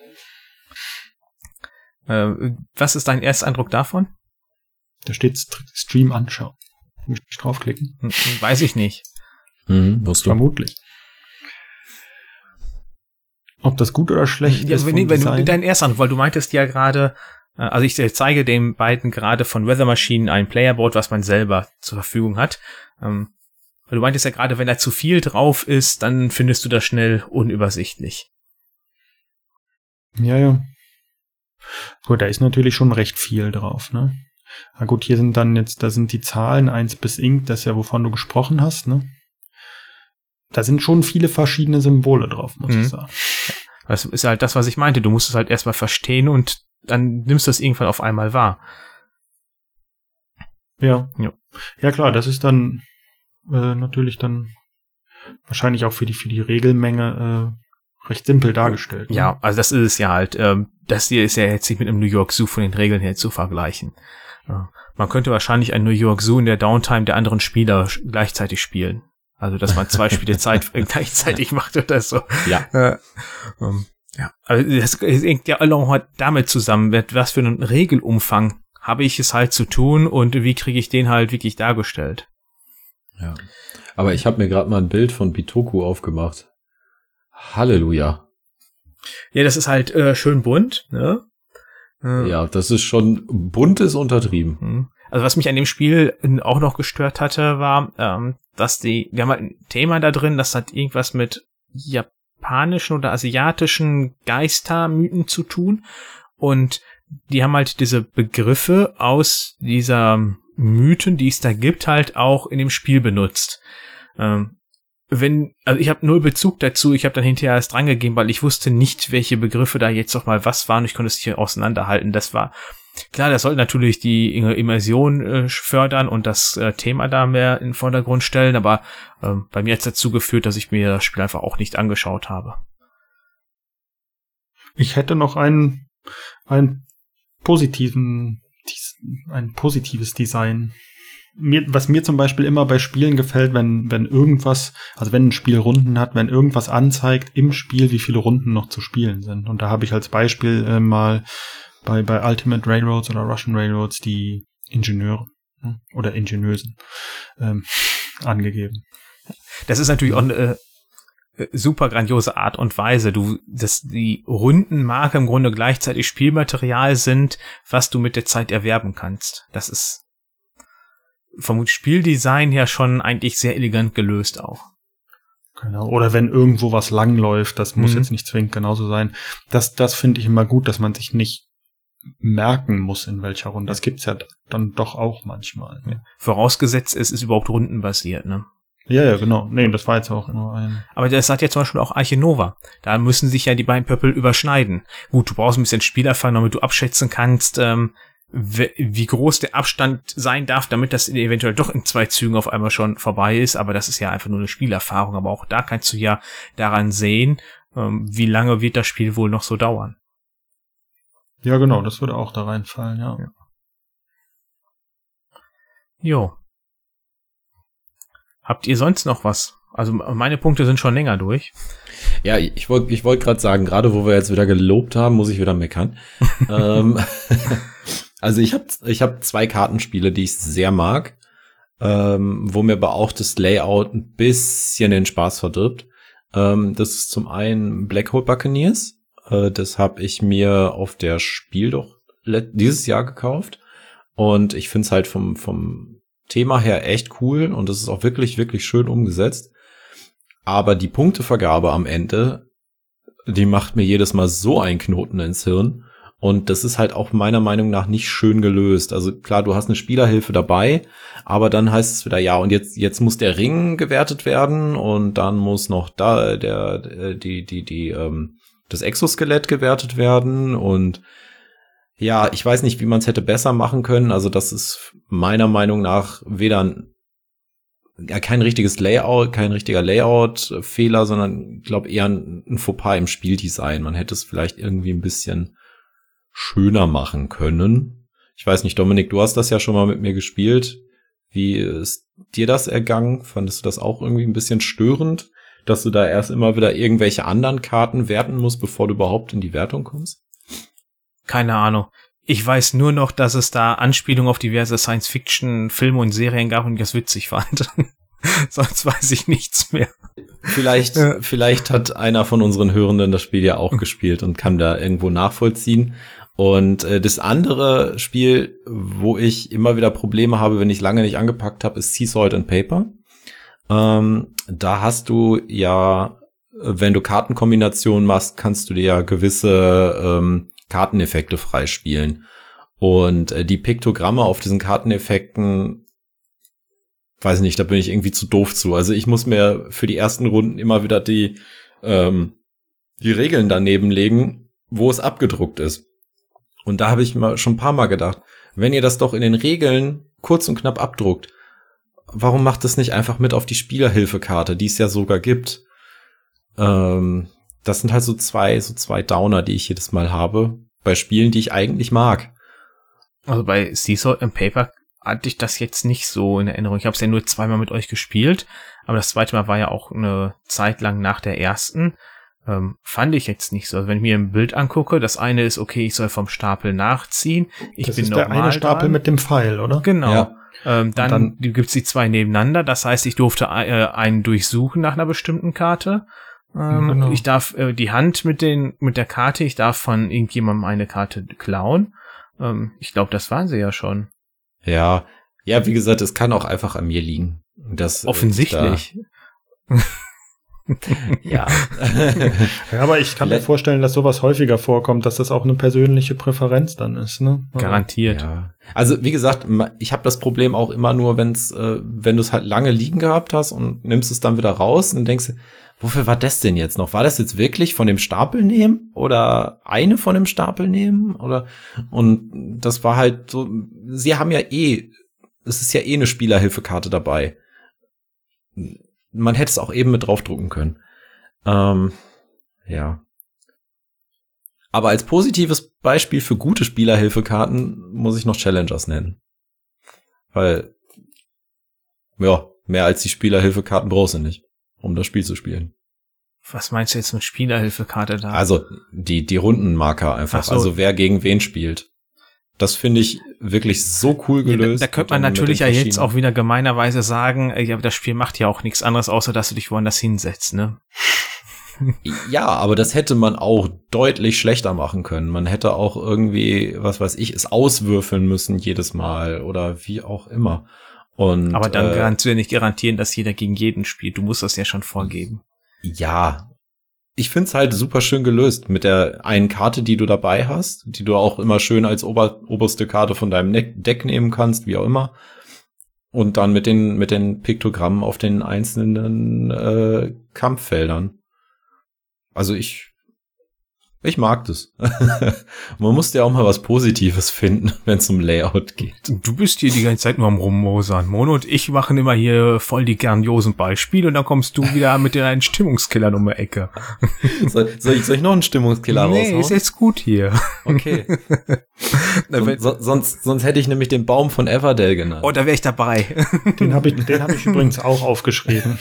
Äh, was ist dein erster Eindruck davon? Da steht Stream anschauen. Muss ich draufklicken? Hm, hm, weiß ich nicht. Mhm, musst du. Vermutlich. Ob das gut oder schlecht ja, ist. Wenn, wenn du dein erster Eindruck, weil du meintest ja gerade, also ich zeige den beiden gerade von Weather Machine ein Playerboard, was man selber zur Verfügung hat. Ähm, du meintest ja gerade, wenn da zu viel drauf ist, dann findest du das schnell unübersichtlich. Ja, ja. Gut, da ist natürlich schon recht viel drauf, ne? Na gut, hier sind dann jetzt, da sind die Zahlen eins bis Ink, das ist ja, wovon du gesprochen hast, ne? Da sind schon viele verschiedene Symbole drauf, muss mhm. ich sagen. Das ist halt das, was ich meinte. Du musst es halt erstmal verstehen und dann nimmst du es irgendwann auf einmal wahr. Ja. Ja, ja klar, das ist dann äh, natürlich dann wahrscheinlich auch für die, für die Regelmenge äh, recht simpel dargestellt. Ne? Ja, also das ist es ja halt. Ähm, das hier ist ja jetzt nicht mit einem New York Zoo von den Regeln her zu vergleichen. Ja. Man könnte wahrscheinlich ein New York Zoo in der Downtime der anderen Spieler gleichzeitig spielen. Also, dass man zwei Spiele (laughs) Zeit gleichzeitig macht oder so. Ja. Äh, um, ja, also das hängt ja alle damit zusammen, mit was für einen Regelumfang habe ich es halt zu tun und wie kriege ich den halt wirklich dargestellt. Ja. Aber ich habe mir gerade mal ein Bild von Bitoku aufgemacht. Halleluja. Ja, das ist halt äh, schön bunt, ne? Äh, ja, das ist schon bunt ist untertrieben. Mhm. Also was mich an dem Spiel auch noch gestört hatte, war, ähm, dass die, wir haben halt ein Thema da drin, das hat irgendwas mit ja, japanischen oder asiatischen Geistermythen zu tun. Und die haben halt diese Begriffe aus dieser Mythen, die es da gibt, halt auch in dem Spiel benutzt. Ähm, wenn, also ich habe null Bezug dazu, ich habe dann hinterher erst drangegeben, weil ich wusste nicht, welche Begriffe da jetzt noch mal was waren. Ich konnte es nicht auseinanderhalten. Das war Klar, das soll natürlich die Immersion äh, fördern und das äh, Thema da mehr in den Vordergrund stellen, aber ähm, bei mir hat es dazu geführt, dass ich mir das Spiel einfach auch nicht angeschaut habe. Ich hätte noch einen, einen positiven, ein positives Design. Mir, was mir zum Beispiel immer bei Spielen gefällt, wenn, wenn irgendwas, also wenn ein Spiel Runden hat, wenn irgendwas anzeigt im Spiel, wie viele Runden noch zu spielen sind. Und da habe ich als Beispiel äh, mal bei, bei Ultimate Railroads oder Russian Railroads die Ingenieure ne, oder Ingenieusen ähm, (laughs) angegeben. Das ist natürlich auch eine äh, super grandiose Art und Weise. Du, dass die Rundenmarke im Grunde gleichzeitig Spielmaterial sind, was du mit der Zeit erwerben kannst. Das ist vom Spieldesign her schon eigentlich sehr elegant gelöst auch. Genau. Oder wenn irgendwo was langläuft, das muss mhm. jetzt nicht zwingend genauso sein. Das, das finde ich immer gut, dass man sich nicht merken muss, in welcher Runde. Das gibt's ja dann doch auch manchmal. Ja. Vorausgesetzt, es ist überhaupt rundenbasiert, ne? Ja, ja, genau. Nee, das war jetzt auch nur ein. Aber das hat ja zum Beispiel auch Arche Nova. Da müssen sich ja die beiden Pöppel überschneiden. Gut, du brauchst ein bisschen Spielerfahrung, damit du abschätzen kannst, ähm, wie groß der Abstand sein darf, damit das eventuell doch in zwei Zügen auf einmal schon vorbei ist. Aber das ist ja einfach nur eine Spielerfahrung. Aber auch da kannst du ja daran sehen, ähm, wie lange wird das Spiel wohl noch so dauern. Ja, genau, das würde auch da reinfallen, ja. ja. Jo. Habt ihr sonst noch was? Also meine Punkte sind schon länger durch. Ja, ich wollte ich wollte gerade sagen, gerade wo wir jetzt wieder gelobt haben, muss ich wieder meckern. (laughs) ähm, (laughs) also ich habe ich hab zwei Kartenspiele, die ich sehr mag, ähm, wo mir aber auch das Layout ein bisschen den Spaß verdirbt. Ähm, das ist zum einen Black Hole Buccaneers. Äh, das habe ich mir auf der Spiel doch dieses Jahr gekauft. Und ich finde es halt vom, vom Thema her echt cool und es ist auch wirklich, wirklich schön umgesetzt. Aber die Punktevergabe am Ende, die macht mir jedes Mal so einen Knoten ins Hirn. Und das ist halt auch meiner Meinung nach nicht schön gelöst. Also klar, du hast eine Spielerhilfe dabei, aber dann heißt es wieder, ja, und jetzt, jetzt muss der Ring gewertet werden und dann muss noch da der, die, die, die, ähm, das Exoskelett gewertet werden und ja, ich weiß nicht, wie man es hätte besser machen können. Also das ist meiner Meinung nach weder ein, ja, kein richtiges Layout, kein richtiger Layout-Fehler, sondern ich glaube eher ein, ein Fauxpas im Spieldesign. Man hätte es vielleicht irgendwie ein bisschen schöner machen können. Ich weiß nicht, Dominik, du hast das ja schon mal mit mir gespielt. Wie ist dir das ergangen? Fandest du das auch irgendwie ein bisschen störend? Dass du da erst immer wieder irgendwelche anderen Karten werten musst, bevor du überhaupt in die Wertung kommst? Keine Ahnung. Ich weiß nur noch, dass es da Anspielungen auf diverse Science-Fiction-Filme und Serien gab und ich das witzig fand. (laughs) Sonst weiß ich nichts mehr. Vielleicht, vielleicht hat einer von unseren Hörenden das Spiel ja auch gespielt und kann da irgendwo nachvollziehen. Und äh, das andere Spiel, wo ich immer wieder Probleme habe, wenn ich lange nicht angepackt habe, ist Sea Salt and Paper. Ähm, da hast du ja, wenn du Kartenkombinationen machst, kannst du dir ja gewisse ähm, Karteneffekte freispielen. Und äh, die Piktogramme auf diesen Karteneffekten, weiß nicht, da bin ich irgendwie zu doof zu. Also ich muss mir für die ersten Runden immer wieder die, ähm, die Regeln daneben legen, wo es abgedruckt ist. Und da habe ich mal schon ein paar Mal gedacht, wenn ihr das doch in den Regeln kurz und knapp abdruckt, warum macht es nicht einfach mit auf die Spielerhilfekarte, die es ja sogar gibt? Ähm, das sind halt so zwei, so zwei Downer, die ich jedes Mal habe, bei Spielen, die ich eigentlich mag. Also bei Seesaw and Paper hatte ich das jetzt nicht so in Erinnerung. Ich habe es ja nur zweimal mit euch gespielt, aber das zweite Mal war ja auch eine Zeit lang nach der ersten. Ähm, fand ich jetzt nicht so. Also wenn ich mir ein Bild angucke, das eine ist, okay, ich soll vom Stapel nachziehen. Ich das bin ist der eine Stapel dran. mit dem Pfeil, oder? Genau. Ja. Ähm, dann, dann gibt's die zwei nebeneinander. Das heißt, ich durfte äh, einen durchsuchen nach einer bestimmten Karte. Ähm, genau. Ich darf äh, die Hand mit den mit der Karte, ich darf von irgendjemandem eine Karte klauen. Ähm, ich glaube, das waren sie ja schon. Ja, ja, wie gesagt, es kann auch einfach an mir liegen. Das, Offensichtlich. Da ja. (laughs) ja. Aber ich kann mir vorstellen, dass sowas häufiger vorkommt, dass das auch eine persönliche Präferenz dann ist. Ne? Garantiert. Ja. Also wie gesagt, ich habe das Problem auch immer nur, wenn's, äh, wenn du es halt lange liegen gehabt hast und nimmst es dann wieder raus und denkst, wofür war das denn jetzt noch? War das jetzt wirklich von dem Stapel nehmen oder eine von dem Stapel nehmen oder und das war halt so. Sie haben ja eh, es ist ja eh eine Spielerhilfekarte dabei man hätte es auch eben mit draufdrucken können. Ähm, ja. Aber als positives Beispiel für gute Spielerhilfekarten muss ich noch Challengers nennen. Weil, ja, mehr als die Spielerhilfekarten brauchst du nicht, um das Spiel zu spielen. Was meinst du jetzt mit Spielerhilfekarte da? Also, die, die Rundenmarker einfach. So. Also, wer gegen wen spielt. Das finde ich wirklich so cool gelöst. Da, da könnte man natürlich ja jetzt auch wieder gemeinerweise sagen, ja, das Spiel macht ja auch nichts anderes, außer dass du dich woanders hinsetzt, ne? (laughs) ja, aber das hätte man auch deutlich schlechter machen können. Man hätte auch irgendwie, was weiß ich, es auswürfeln müssen jedes Mal oder wie auch immer. Und, aber dann äh, kannst du ja nicht garantieren, dass jeder gegen jeden spielt. Du musst das ja schon vorgeben. Ja, ich find's halt super schön gelöst mit der einen Karte, die du dabei hast, die du auch immer schön als ober, oberste Karte von deinem Deck nehmen kannst, wie auch immer. Und dann mit den, mit den Piktogrammen auf den einzelnen äh, Kampffeldern. Also ich ich mag das. (laughs) Man muss ja auch mal was Positives finden, (laughs) wenn es um Layout geht. Du bist hier die ganze Zeit nur am Rummosern. Mono und ich machen immer hier voll die grandiosen Beispiele und dann kommst du wieder mit deinen Stimmungskillern um die Ecke. (laughs) Soll, soll, ich, soll ich noch einen Stimmungskiller nee, raushauen? Nee, ist jetzt gut hier. Okay. so, so, sonst, sonst hätte ich nämlich den Baum von Everdell genannt. Oh, da wäre ich dabei. Den habe ich, den hab ich übrigens auch aufgeschrieben.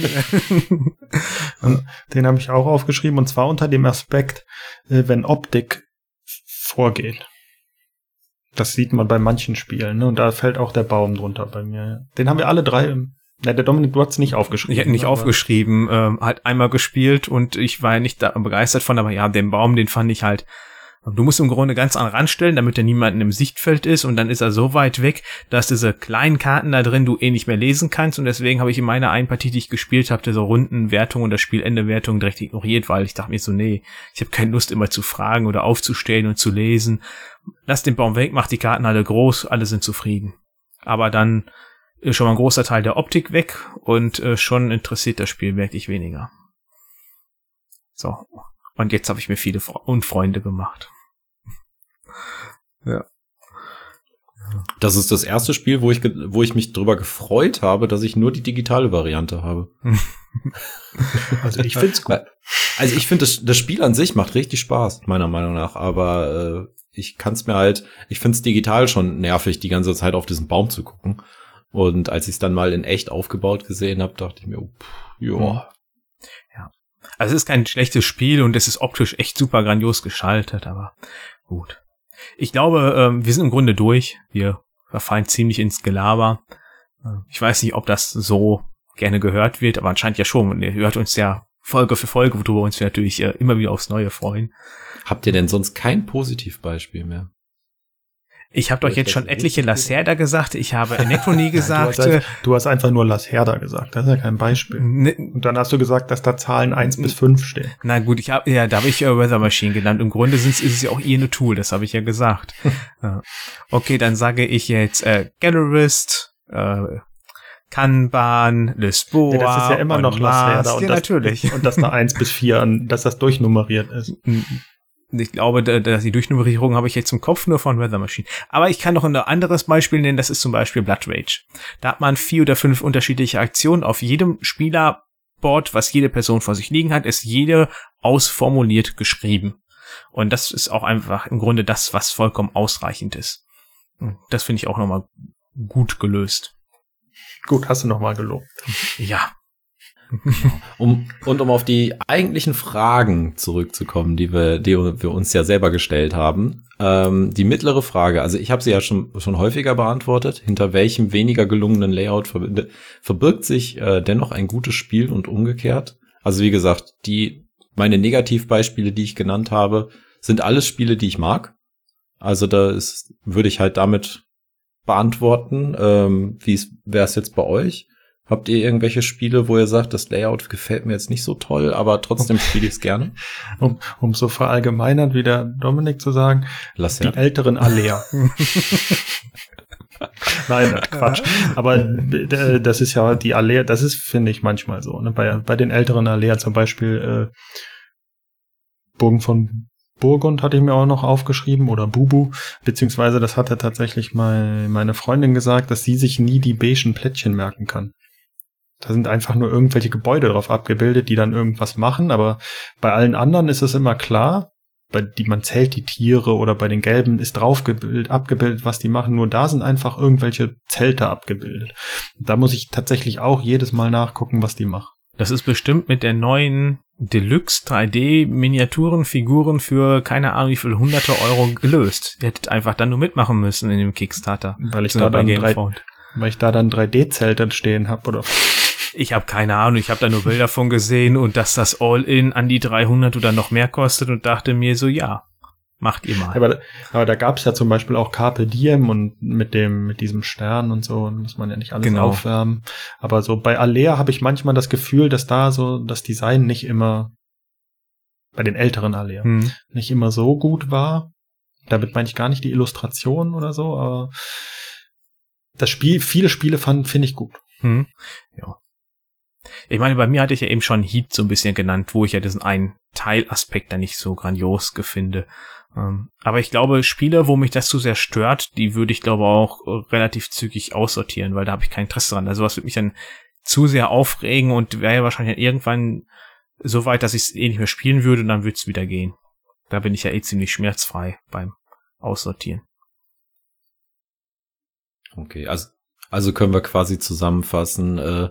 den habe ich auch aufgeschrieben und zwar unter dem Aspekt, wenn Optik vorgeht. Das sieht man bei manchen Spielen, ne? Und da fällt auch der Baum drunter bei mir. Den haben wir alle drei im ja, der Dominik, du hast nicht aufgeschrieben. Ich hätte nicht aufgeschrieben, ähm, halt einmal gespielt und ich war ja nicht da begeistert von, aber ja, den Baum, den fand ich halt Du musst im Grunde ganz an Rand stellen, damit er niemanden im Sichtfeld ist und dann ist er so weit weg, dass diese kleinen Karten da drin du eh nicht mehr lesen kannst und deswegen habe ich in meiner einen Partie, die ich gespielt habe, diese Rundenwertung und das Spielende-Wertung direkt ignoriert, weil ich dachte mir so, nee, ich habe keine Lust immer zu fragen oder aufzustellen und zu lesen. Lass den Baum weg, mach die Karten alle groß, alle sind zufrieden. Aber dann ist schon mal ein großer Teil der Optik weg und äh, schon interessiert das Spiel wirklich weniger. So, und jetzt habe ich mir viele Unfreunde gemacht. ja. Das ist das erste Spiel, wo ich, wo ich mich drüber gefreut habe, dass ich nur die digitale Variante habe. (laughs) also ich finde es gut. Also ich finde, das, das Spiel an sich macht richtig Spaß, meiner Meinung nach. Aber äh, ich kann es mir halt, ich finde es digital schon nervig, die ganze Zeit auf diesen Baum zu gucken. Und als ich es dann mal in echt aufgebaut gesehen habe, dachte ich mir, oh, ja, also es ist kein schlechtes Spiel und es ist optisch echt super grandios geschaltet, aber gut. Ich glaube, ähm, wir sind im Grunde durch. Wir verfallen ziemlich ins Gelaber. Äh, ich weiß nicht, ob das so gerne gehört wird, aber anscheinend ja schon. Ihr hört uns ja Folge für Folge, uns wir natürlich äh, immer wieder aufs Neue freuen. Habt ihr denn sonst kein Positivbeispiel mehr? Ich habe doch jetzt schon etliche Lacerda gesagt, ich habe (laughs) Anachrony gesagt. du, hast halt, du, hast einfach nur Lacerda gesagt, das ist ja kein Beispiel. Ne, Und dann hast du gesagt, dass da Zahlen eins bis fünf stehen. Na gut, ich habe ja, da habe ich äh, Weather Machine genannt. Im Grunde sind's, ist es ja auch ihr eine Tool, das habe ich ja gesagt. (laughs) okay, dann sage ich jetzt äh, Gallerist, äh, Kanban, Lisboa. Ja, das ist ja immer noch Lacerda und, ja, das, natürlich. und dass da eins bis vier, dass das durchnummeriert ist (laughs) ich glaube, dass die Durchnummerierung habe ich jetzt im Kopf nur von Weather Machine. Aber ich kann noch ein anderes Beispiel nennen, das ist zum Beispiel Blood Rage. Da hat man vier oder fünf unterschiedliche Aktionen. Auf jedem Spielerboard, was jede Person vor sich liegen hat, ist jede ausformuliert geschrieben. Und das ist auch einfach im Grunde das, was vollkommen ausreichend ist. Das finde ich auch nochmal gut gelöst. Gut, hast du nochmal gelobt. Ja, um, und um auf die eigentlichen Fragen zurückzukommen, die wir, die wir uns ja selber gestellt haben. Ähm, die mittlere Frage, also ich habe sie ja schon, schon häufiger beantwortet. Hinter welchem weniger gelungenen Layout verbirgt sich äh, dennoch ein gutes Spiel und umgekehrt? Also wie gesagt, die meine Negativbeispiele, die ich genannt habe, sind alles Spiele, die ich mag. Also da ist, würde ich halt damit beantworten. Ähm, wie wäre es jetzt bei euch? Habt ihr irgendwelche Spiele, wo ihr sagt, das Layout gefällt mir jetzt nicht so toll, aber trotzdem spiele ich es gerne? (laughs) Um, um so verallgemeinert wie der Dominik zu sagen, Lass die ja. älteren Alea. (laughs) Nein, Quatsch. Aber äh, das ist ja die Alea, das ist, finde ich, manchmal so. Ne? Bei, bei den älteren Alea zum Beispiel äh, Burgen von Burgund hatte ich mir auch noch aufgeschrieben oder Bubu, beziehungsweise das hatte tatsächlich mein, meine Freundin gesagt, dass sie sich nie die beigen Plättchen merken kann. Da sind einfach nur irgendwelche Gebäude drauf abgebildet, die dann irgendwas machen, aber bei allen anderen ist es immer klar, bei die man zählt die Tiere oder bei den gelben ist drauf gebildet, abgebildet, was die machen, nur da sind einfach irgendwelche Zelte abgebildet. Da muss ich tatsächlich auch jedes Mal nachgucken, was die machen. Das ist bestimmt mit der neuen Deluxe 3D Miniaturenfiguren für keine Ahnung wie viel hunderte Euro gelöst. Ihr hättet einfach dann nur mitmachen müssen in dem Kickstarter. Weil ich da dann drei, Gamefound. weil ich da dann 3D-Zelte stehen habe oder Ich habe keine Ahnung, ich habe da nur Bilder von gesehen und dass das All-In an die 300 oder noch mehr kostet und dachte mir so, ja, macht ihr mal. Aber, aber da gab's ja zum Beispiel auch Carpe Diem und mit dem, mit diesem Stern und so, muss man ja nicht alles Genau. aufwärmen. Aber so bei Alea habe ich manchmal das Gefühl, dass da so das Design nicht immer, bei den älteren Alea, Hm. nicht immer so gut war. Damit meine ich gar nicht die Illustration oder so, aber das Spiel, viele Spiele fand, finde ich gut. Hm. Ich meine, bei mir hatte ich ja eben schon Heat so ein bisschen genannt, wo ich ja diesen einen Teilaspekt da nicht so grandios gefinde. Ähm, aber ich glaube, Spiele, wo mich das zu sehr stört, die würde ich glaube auch relativ zügig aussortieren, weil da habe ich kein Interesse dran. Also was würde mich dann zu sehr aufregen und wäre ja wahrscheinlich irgendwann so weit, dass ich es eh nicht mehr spielen würde und dann würde es wieder gehen. Da bin ich ja eh ziemlich schmerzfrei beim Aussortieren. Okay, also, also können wir quasi zusammenfassen, äh,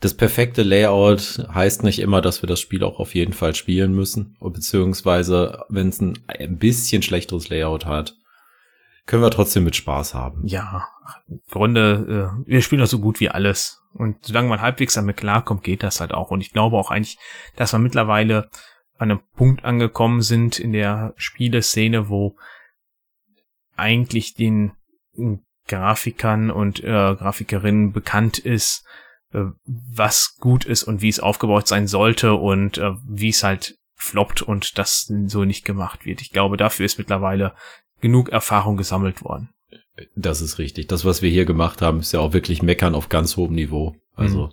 das perfekte Layout heißt nicht immer, dass wir das Spiel auch auf jeden Fall spielen müssen. Beziehungsweise, wenn es ein, ein bisschen schlechteres Layout hat, können wir trotzdem mit Spaß haben. Ja, im Grunde, äh, wir spielen doch so gut wie alles. Und solange man halbwegs damit klarkommt, geht das halt auch. Und ich glaube auch eigentlich, dass wir mittlerweile an einem Punkt angekommen sind in der Spieleszene, wo eigentlich den Grafikern und äh, Grafikerinnen bekannt ist, was gut ist und wie es aufgebaut sein sollte und äh, wie es halt floppt und das so nicht gemacht wird. Ich glaube, dafür ist mittlerweile genug Erfahrung gesammelt worden. Das ist richtig. Das, was wir hier gemacht haben, ist ja auch wirklich meckern auf ganz hohem Niveau. Also,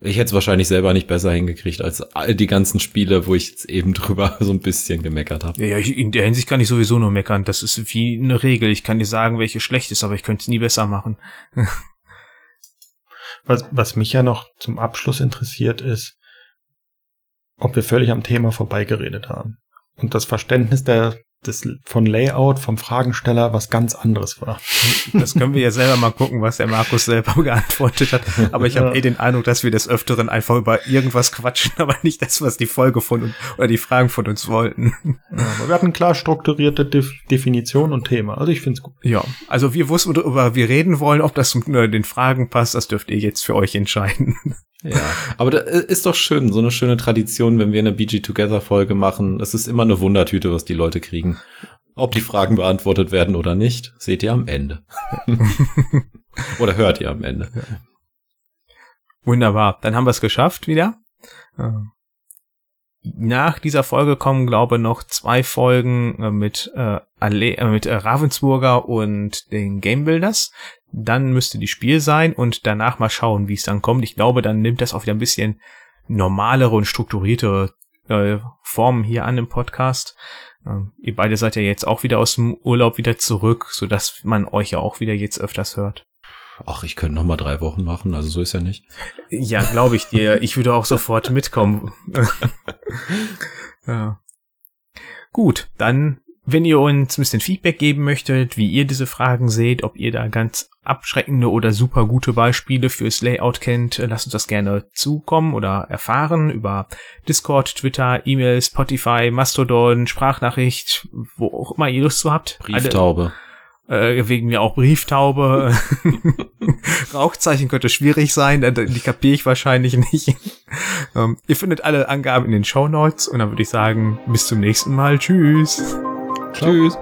ich hätte es wahrscheinlich selber nicht besser hingekriegt als all die ganzen Spiele, wo ich jetzt eben (laughs) drüber so ein bisschen gemeckert habe. Ja, ja, ich- in der Hinsicht kann ich sowieso nur meckern. Das ist wie eine Regel. Ich kann dir sagen, welche schlecht ist, aber ich könnte es nie besser machen. (laughs) Was, was mich ja noch zum Abschluss interessiert ist, ob wir völlig am Thema vorbeigeredet haben. Und das Verständnis der, des, von Layout, vom Fragensteller was ganz anderes war. Das können wir ja selber mal gucken, was der Markus selber (laughs) geantwortet hat. Aber ich habe Ja. eh den Eindruck, dass wir des Öfteren einfach über irgendwas quatschen, (laughs) aber nicht das, was die Folge von uns oder die Fragen von uns wollten. Ja, aber wir hatten klar strukturierte Def Definition und Thema. Also ich finde es gut. Ja, also wir wussten, worüber wir reden wollen. Ob das mit äh, den Fragen passt, das dürft ihr jetzt für euch entscheiden. Ja, (laughs) aber da ist doch schön, so eine schöne Tradition, wenn wir eine BG Together Folge machen. Es ist immer eine Wundertüte, was die Leute kriegen. (laughs) Ob die Fragen beantwortet werden oder nicht, seht ihr am Ende. (laughs) oder hört ihr am Ende. Wunderbar. Dann haben wir es geschafft wieder. Ähm, Nach dieser Folge kommen, glaube ich, noch zwei Folgen äh, mit, äh, Alle äh, mit äh, Ravensburger und den Game Builders. Dann müsste die Spiel sein und danach mal schauen, wie es dann kommt. Ich glaube, dann nimmt das auch wieder ein bisschen normalere und strukturiertere äh, Formen hier an im Podcast. Ähm, ihr beide seid ja jetzt auch wieder aus dem Urlaub wieder zurück, sodass man euch ja auch wieder jetzt öfters hört. Ach, ich könnte noch mal drei Wochen machen, also so ist ja nicht. Ja, glaube ich dir. (laughs) Ich würde auch sofort mitkommen. (laughs) ja. Gut, dann, wenn ihr uns ein bisschen Feedback geben möchtet, wie ihr diese Fragen seht, ob ihr da ganz abschreckende oder super gute Beispiele fürs Layout kennt, äh, lasst uns das gerne zukommen oder erfahren über Discord, Twitter, E-Mail, Spotify, Mastodon, Sprachnachricht, wo auch immer ihr Lust zu habt. Alle- Brieftaube. äh, wegen mir auch Brieftaube. (laughs) Rauchzeichen könnte schwierig sein, äh, die kapiere ich wahrscheinlich nicht. ähm, ihr findet alle Angaben in den Show Notes und dann würde ich sagen, bis zum nächsten Mal. Tschüss. Ciao. Tschüss.